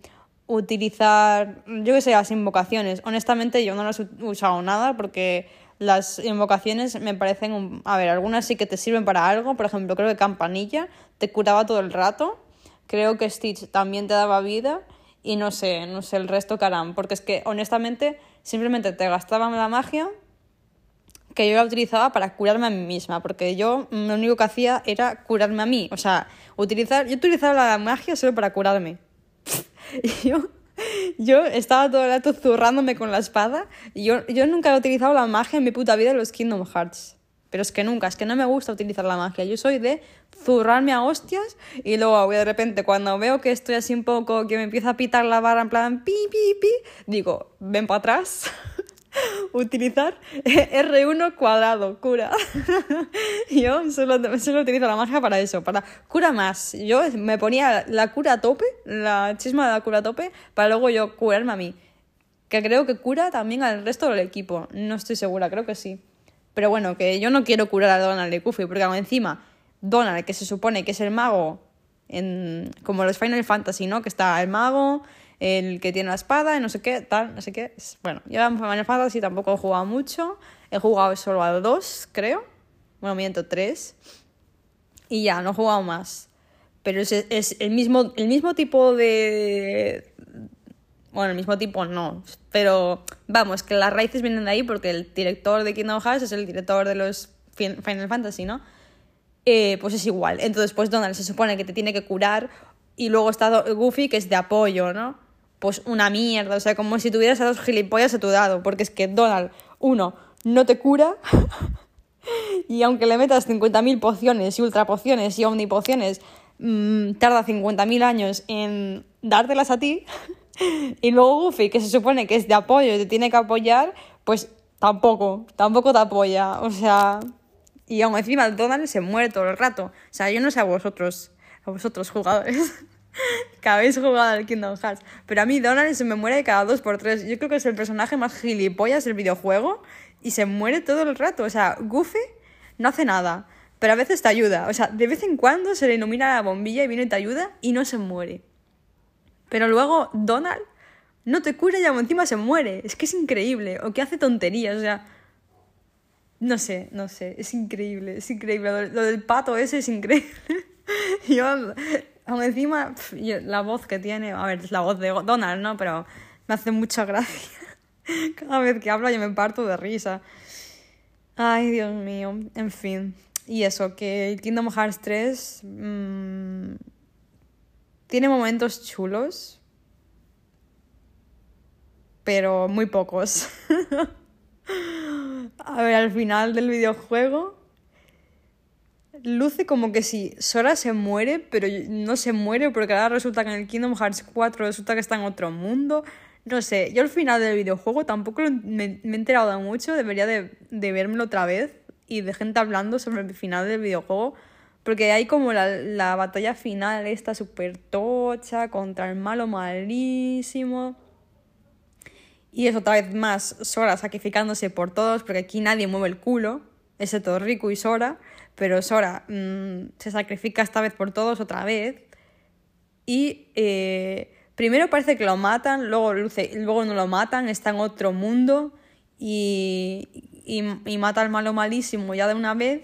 utilizar, yo que sé, las invocaciones. Honestamente yo no las he usado nada porque las invocaciones me parecen, un... a ver, algunas sí que te sirven para algo, por ejemplo, creo que Campanilla te curaba todo el rato, creo que Stitch también te daba vida. Y no sé, no sé el resto que porque es que honestamente simplemente te gastaban la magia que yo la utilizaba para curarme a mí misma, porque yo lo único que hacía era curarme a mí, o sea, utilizar, yo utilizaba la magia solo para curarme. y yo, yo estaba todo el rato zurrándome con la espada, y yo, yo nunca he utilizado la magia en mi puta vida en los Kingdom Hearts. Pero es que nunca, es que no me gusta utilizar la magia. Yo soy de zurrarme a hostias y luego de repente cuando veo que estoy así un poco, que me empieza a pitar la barra en plan pi, pi, pi, digo, ven para atrás. utilizar R1 cuadrado, cura. yo solo, solo utilizo la magia para eso, para cura más. Yo me ponía la cura a tope, la chisma de la cura a tope, para luego yo curarme a mí. Que creo que cura también al resto del equipo. No estoy segura, creo que sí. Pero bueno, que yo no quiero curar a Donald de Goofy, porque encima, Donald, que se supone que es el mago, en, como los Final Fantasy, ¿no? Que está el mago, el que tiene la espada y no sé qué, tal, no sé qué. Bueno, yo en Final Fantasy tampoco he jugado mucho. He jugado solo a dos, creo. Bueno, miento, tres. Y ya, no he jugado más. Pero es, es el, mismo, el mismo tipo de... Bueno, el mismo tipo no. Pero vamos, que las raíces vienen de ahí porque el director de Kingdom Hearts es el director de los Final Fantasy, ¿no? Eh, pues es igual. Entonces, pues Donald se supone que te tiene que curar y luego está Goofy que es de apoyo, ¿no? Pues una mierda, o sea, como si tuvieras a dos gilipollas a tu lado, porque es que Donald, uno, no te cura, y aunque le metas 50.000 pociones y ultra pociones y omnipociones, mmm, tarda 50.000 años en dártelas a ti, y luego Goofy, que se supone que es de apoyo y te tiene que apoyar, pues tampoco, tampoco te apoya, o sea, y aún encima Donald se muere todo el rato, o sea, yo no sé a vosotros, a vosotros jugadores. que habéis jugado al Kingdom Hearts. Pero a mí Donald se me muere cada dos por tres. Yo creo que es el personaje más gilipollas del videojuego y se muere todo el rato. O sea, Goofy no hace nada, pero a veces te ayuda. O sea, de vez en cuando se le ilumina la bombilla y viene y te ayuda y no se muere. Pero luego Donald, no te cura y aún encima se muere. Es que es increíble. O que hace tonterías, o sea. No sé, no sé, es increíble, es increíble. Lo, del pato ese es increíble. yo, aún encima, la voz que tiene, a ver, es la voz de Donald, ¿no? Pero me hace mucha gracia. Cada vez que habla yo me parto de risa. Ay, Dios mío, en fin. Y eso, que el Kingdom Hearts 3 mmm, tiene momentos chulos, pero muy pocos. A ver, al final del videojuego luce como que si Sora se muere, pero no se muere porque ahora resulta que en el Kingdom Hearts 4 resulta que está en otro mundo. No sé, yo al final del videojuego tampoco me, he enterado mucho, debería de, de vérmelo otra vez y de gente hablando sobre el final del videojuego. Porque hay como la, la batalla final esta súper tocha contra el malo malísimo. Y es otra vez más Sora sacrificándose por todos, porque aquí nadie mueve el culo, excepto Riku y Sora. Pero Sora mm, se sacrifica esta vez por todos otra vez. Y eh, primero parece que lo matan, luego, luce, luego no lo matan, está en otro mundo y, y, y mata al malo malísimo ya de una vez.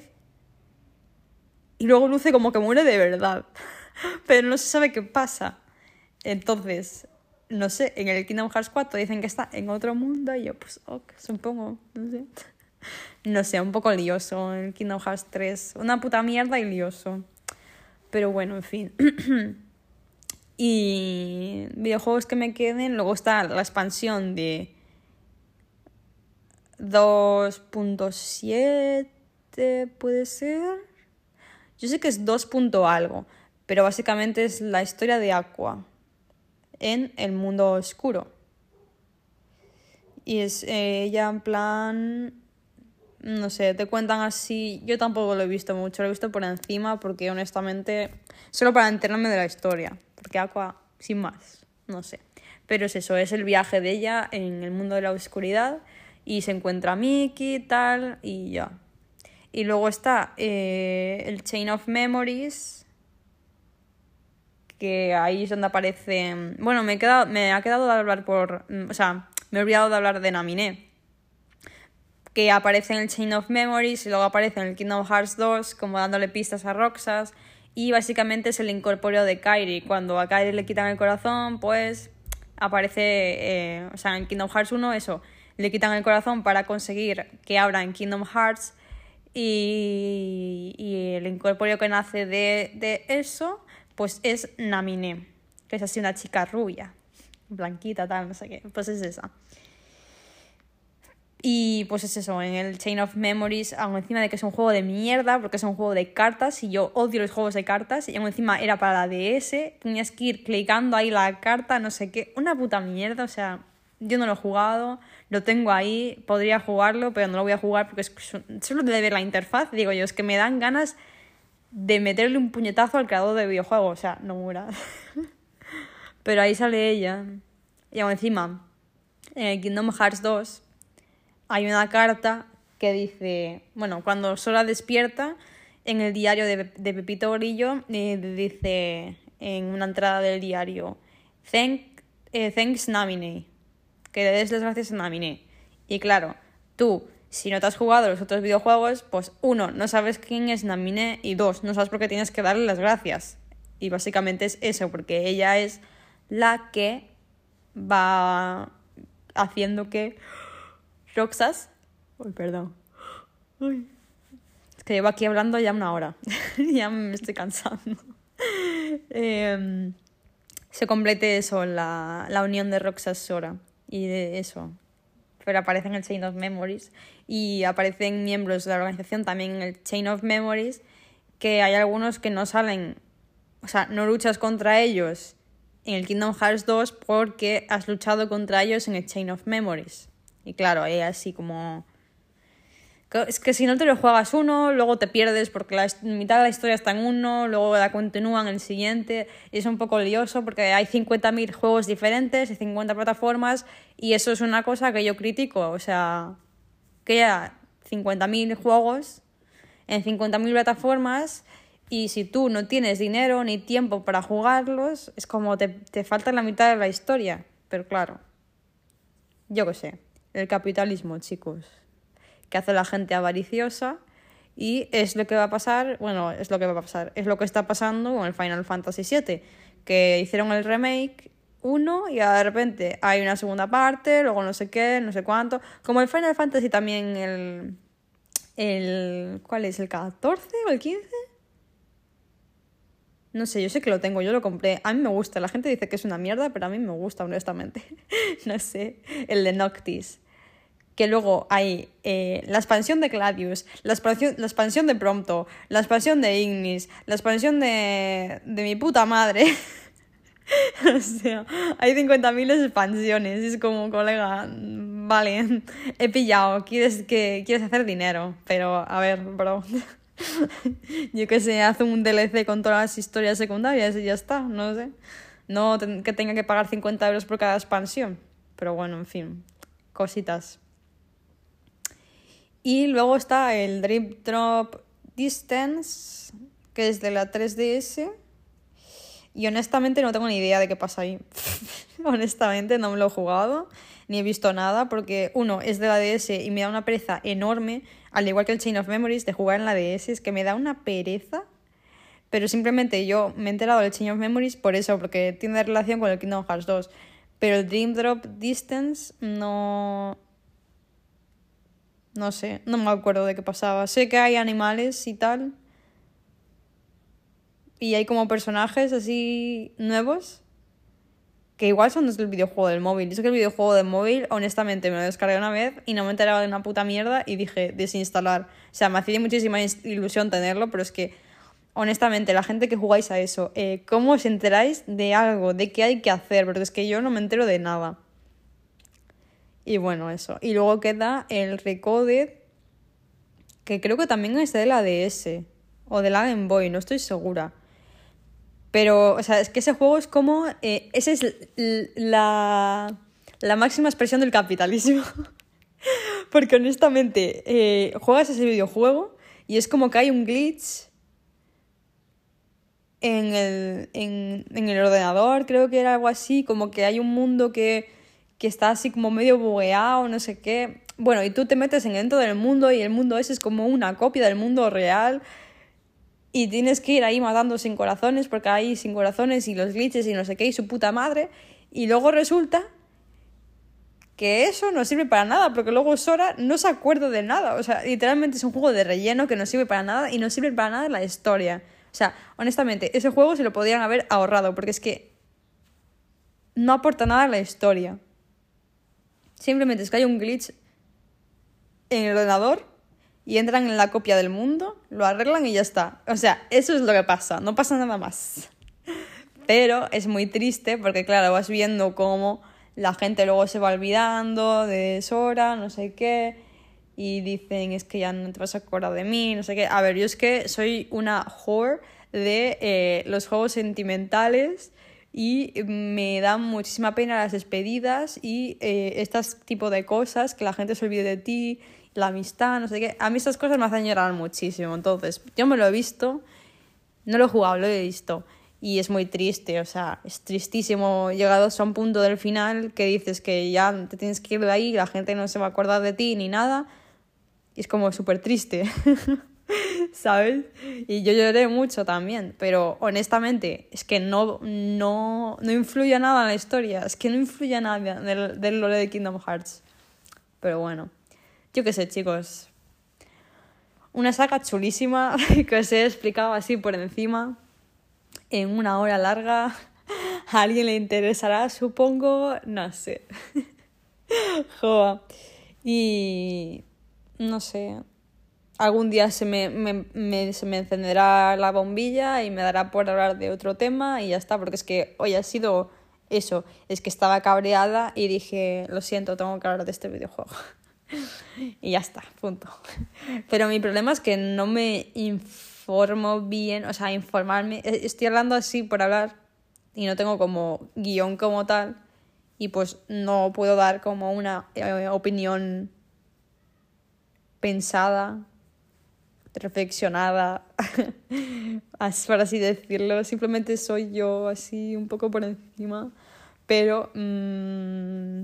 Y luego luce como que muere de verdad. Pero no se sabe qué pasa. Entonces, no sé, en el Kingdom Hearts 4 dicen que está en otro mundo y yo, pues, ok, supongo, no sé. No sé, un poco lioso el Kingdom Hearts 3. Una puta mierda y lioso. Pero bueno, en fin. y videojuegos que me queden. Luego está la expansión de 2.7, puede ser. Yo sé que es 2. algo, pero básicamente es la historia de Aqua en el mundo oscuro. Y es eh, ella en plan, no sé, te cuentan así, yo tampoco lo he visto mucho, lo he visto por encima porque honestamente, solo para enterarme de la historia, porque Aqua, sin más, no sé. Pero es eso, es el viaje de ella en el mundo de la oscuridad y se encuentra a Mickey tal y ya. Y luego está eh, el Chain of Memories, que ahí es donde aparece... Bueno, me, he quedado, me ha quedado de hablar por... O sea, me he olvidado de hablar de Naminé. Que aparece en el Chain of Memories y luego aparece en el Kingdom Hearts 2 como dándole pistas a Roxas. Y básicamente es el incorpóreo de Kairi. Cuando a Kairi le quitan el corazón, pues aparece... Eh, o sea, en Kingdom Hearts 1 eso. Le quitan el corazón para conseguir que abra en Kingdom Hearts. Y, y el incorpóreo que nace de, de eso pues es Namine, que es así una chica rubia, blanquita, tal, no sé qué, pues es esa. Y pues es eso, en el Chain of Memories, aún encima de que es un juego de mierda, porque es un juego de cartas, y yo odio los juegos de cartas, y aún encima era para la DS, tenías que ir clicando ahí la carta, no sé qué, una puta mierda, o sea, yo no lo he jugado, lo tengo ahí, podría jugarlo, pero no lo voy a jugar porque es solo de ver la interfaz, digo yo, es que me dan ganas de meterle un puñetazo al creador de videojuegos. O sea, no muera. Pero ahí sale ella. Y aún encima, en el Kingdom Hearts 2 hay una carta que dice, bueno, cuando Sora despierta, en el diario de, Pepito Grillo, eh, dice en una entrada del diario, eh, thanks Namine, que le des las gracias a Namine. Y claro, tú si no te has jugado los otros videojuegos, pues uno, no sabes quién es Namine y dos, no sabes por qué tienes que darle las gracias. Y básicamente es eso, porque ella es la que va haciendo que Roxas... Uy, perdón. Es que llevo aquí hablando ya una hora. ya me estoy cansando. Em, se complete eso, la, la unión de Roxas Sora. Y de eso, pero aparece en el Chain of Memories y aparecen miembros de la organización también en el Chain of Memories, que hay algunos que no salen, o sea, no luchas contra ellos en el Kingdom Hearts 2 porque has luchado contra ellos en el Chain of Memories. Y claro, hay así como es que si no te lo juegas uno, luego te pierdes porque la mitad de la historia está en uno, luego la continúan en el siguiente. Y es un poco lioso porque hay 50.000 juegos diferentes y 50 plataformas. Y eso es una cosa que yo critico. O sea, que haya 50.000 juegos en 50.000 plataformas. Y si tú no tienes dinero ni tiempo para jugarlos, es como te, te falta la mitad de la historia. Pero claro, yo qué sé, el capitalismo, chicos, que hace la gente avariciosa y es lo que va a pasar, bueno, es lo que va a pasar, es lo que está pasando con el Final Fantasy VII, que hicieron el remake uno y de repente hay una segunda parte, luego no sé qué, no sé cuánto, como el Final Fantasy también el el ¿cuál es? el 14 o el 15? No sé, yo sé que lo tengo, yo lo compré. A mí me gusta. La gente dice que es una mierda, pero a mí me gusta, honestamente. no sé. El de Noctis. Que luego hay eh, la expansión de Gladius, la expansión, la expansión de Prompto, la expansión de Ignis, la expansión de, de mi puta madre. o sea, hay 50.000 expansiones. Es como, colega, vale, he pillado, quieres, que, quieres hacer dinero. Pero, a ver, bro. Yo que sé, hace un DLC con todas las historias secundarias y ya está, no sé. No que tenga que pagar 50 euros por cada expansión. Pero bueno, en fin, cositas. Y luego está el Drip Drop Distance, que es de la 3DS. Y honestamente no tengo ni idea de qué pasa ahí. honestamente no me lo he jugado, ni he visto nada, porque uno es de la DS y me da una pereza enorme al igual que el Chain of Memories, de jugar en la DS, es que me da una pereza. Pero simplemente yo me he enterado del Chain of Memories por eso, porque tiene relación con el Kingdom Hearts 2. Pero el Dream Drop Distance no. No sé, no me acuerdo de qué pasaba. Sé que hay animales y tal. Y hay como personajes así nuevos que igual son desde el videojuego del móvil. Yo sé que el videojuego del móvil, honestamente, me lo descargué una vez y no me enteraba de una puta mierda y dije desinstalar. O sea, me hacía muchísima ilusión tenerlo, pero es que, honestamente, la gente que jugáis a eso, eh, ¿cómo os enteráis de algo, de qué hay que hacer? Porque es que yo no me entero de nada. Y bueno, eso. Y luego queda el Recoded, que creo que también es de la DS o de la Game Boy, no estoy segura. Pero, o sea, es que ese juego es como. Eh, esa es la, la máxima expresión del capitalismo. Porque honestamente, eh, juegas ese videojuego y es como que hay un glitch en el, en, en el ordenador, creo que era algo así, como que hay un mundo que, que está así como medio bugueado, no sé qué. Bueno, y tú te metes en dentro del mundo y el mundo ese es como una copia del mundo real y tienes que ir ahí matando sin corazones porque hay sin corazones y los glitches y no sé qué y su puta madre y luego resulta que eso no sirve para nada porque luego Sora no se acuerda de nada, o sea, literalmente es un juego de relleno que no sirve para nada y no sirve para nada la historia. O sea, honestamente, ese juego se lo podrían haber ahorrado porque es que no aporta nada a la historia. Simplemente es que hay un glitch en el ordenador y entran en la copia del mundo, lo arreglan y ya está. O sea, eso es lo que pasa, no pasa nada más. Pero es muy triste porque, claro, vas viendo cómo la gente luego se va olvidando de Sora, no sé qué, y dicen es que ya no te vas a acordar de mí, no sé qué. A ver, yo es que soy una whore de eh, los juegos sentimentales y me dan muchísima pena las despedidas y eh, estas tipo de cosas, que la gente se olvide de ti la amistad, no sé qué. A mí estas cosas me hacen llorar muchísimo. Entonces, yo me lo he visto, no lo he jugado, lo he visto. Y es muy triste, o sea, es tristísimo llegados a un punto del final que dices que ya te tienes que ir de ahí, la gente no se va a acordar de ti ni nada. Y es como súper triste, ¿sabes? Y yo lloré mucho también, pero honestamente es que no, no, no influye nada en la historia, es que no influye nada del, del lore de Kingdom Hearts. Pero bueno. Yo qué sé, chicos. Una saga chulísima que os he explicado así por encima en una hora larga. A alguien le interesará, supongo, no sé. Joa. Y no sé. Algún día se me, me, se me encenderá la bombilla y me dará por hablar de otro tema y ya está, porque es que hoy ha sido eso, es que estaba cabreada y dije, lo siento, tengo que hablar de este videojuego. y ya está, punto. Pero mi problema es que no me informo bien, o sea, informarme, e, estoy hablando así por hablar y no tengo como guion como tal y pues no puedo dar como una eh, opinión pensada, reflexionada, por así decirlo. Simplemente soy yo así un poco por encima, pero... Mm,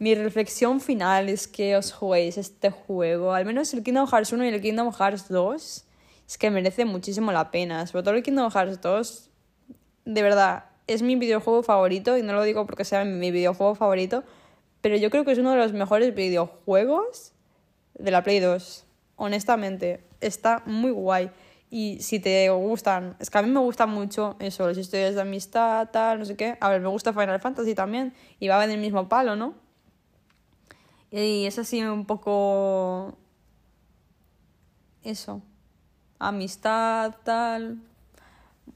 mi reflexión final es que os juguéis este juego, al menos el Kingdom Hearts 1 y el Kingdom Hearts 2, es que merece muchísimo la pena. Sobre todo el Kingdom Hearts 2, de verdad, es mi videojuego favorito y no lo digo porque sea mi videojuego favorito, pero yo creo que es uno de los mejores videojuegos de la Play 2. Honestamente, está muy guay. Y si te gustan, es que a mí me gusta mucho eso, las historias de amistad, tal, no sé qué. A ver, me gusta Final Fantasy también y va en el mismo palo, ¿no? Y es así un poco. Eso. Amistad, tal.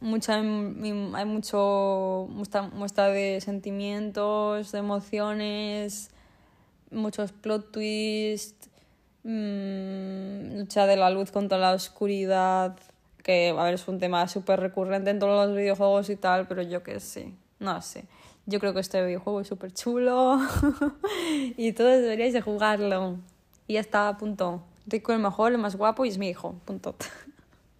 Mucha, hay mucho. Muestra, muestra de sentimientos, de emociones, muchos plot twists, mmm, lucha de la luz contra la oscuridad. Que, a ver, es un tema súper recurrente en todos los videojuegos y tal, pero yo que sé. No sé. Yo creo que este videojuego es súper chulo y todos deberíais de jugarlo. Y ya está, punto. Rico el mejor, el más guapo y es mi hijo, punto.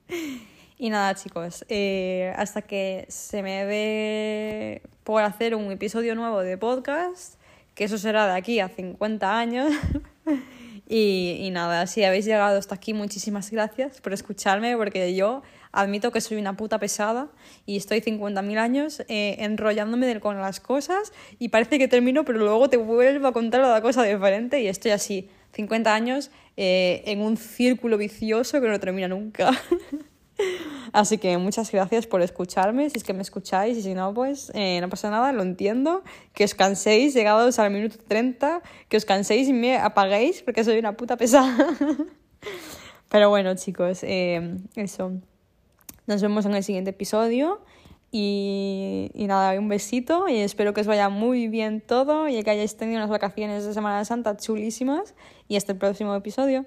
y nada, chicos, eh, hasta que se me dé por hacer un episodio nuevo de podcast, que eso será de aquí a 50 años. y, y nada, si habéis llegado hasta aquí, muchísimas gracias por escucharme, porque yo admito que soy una puta pesada y estoy 50.000 años eh, enrollándome con las cosas y parece que termino, pero luego te vuelvo a contar otra cosa diferente y estoy así, 50 años eh, en un círculo vicioso que no termina nunca. Así que muchas gracias por escucharme, si es que me escucháis, y si no, pues eh, no pasa nada, lo entiendo. Que os canséis, llegados al minuto 30, que os canséis y me apaguéis porque soy una puta pesada. Pero bueno, chicos, eso. Nos vemos en el siguiente episodio. Y, y, nada, un besito y espero que os vaya muy bien todo y que hayáis tenido unas vacaciones de Semana Santa chulísimas. Y hasta el próximo episodio.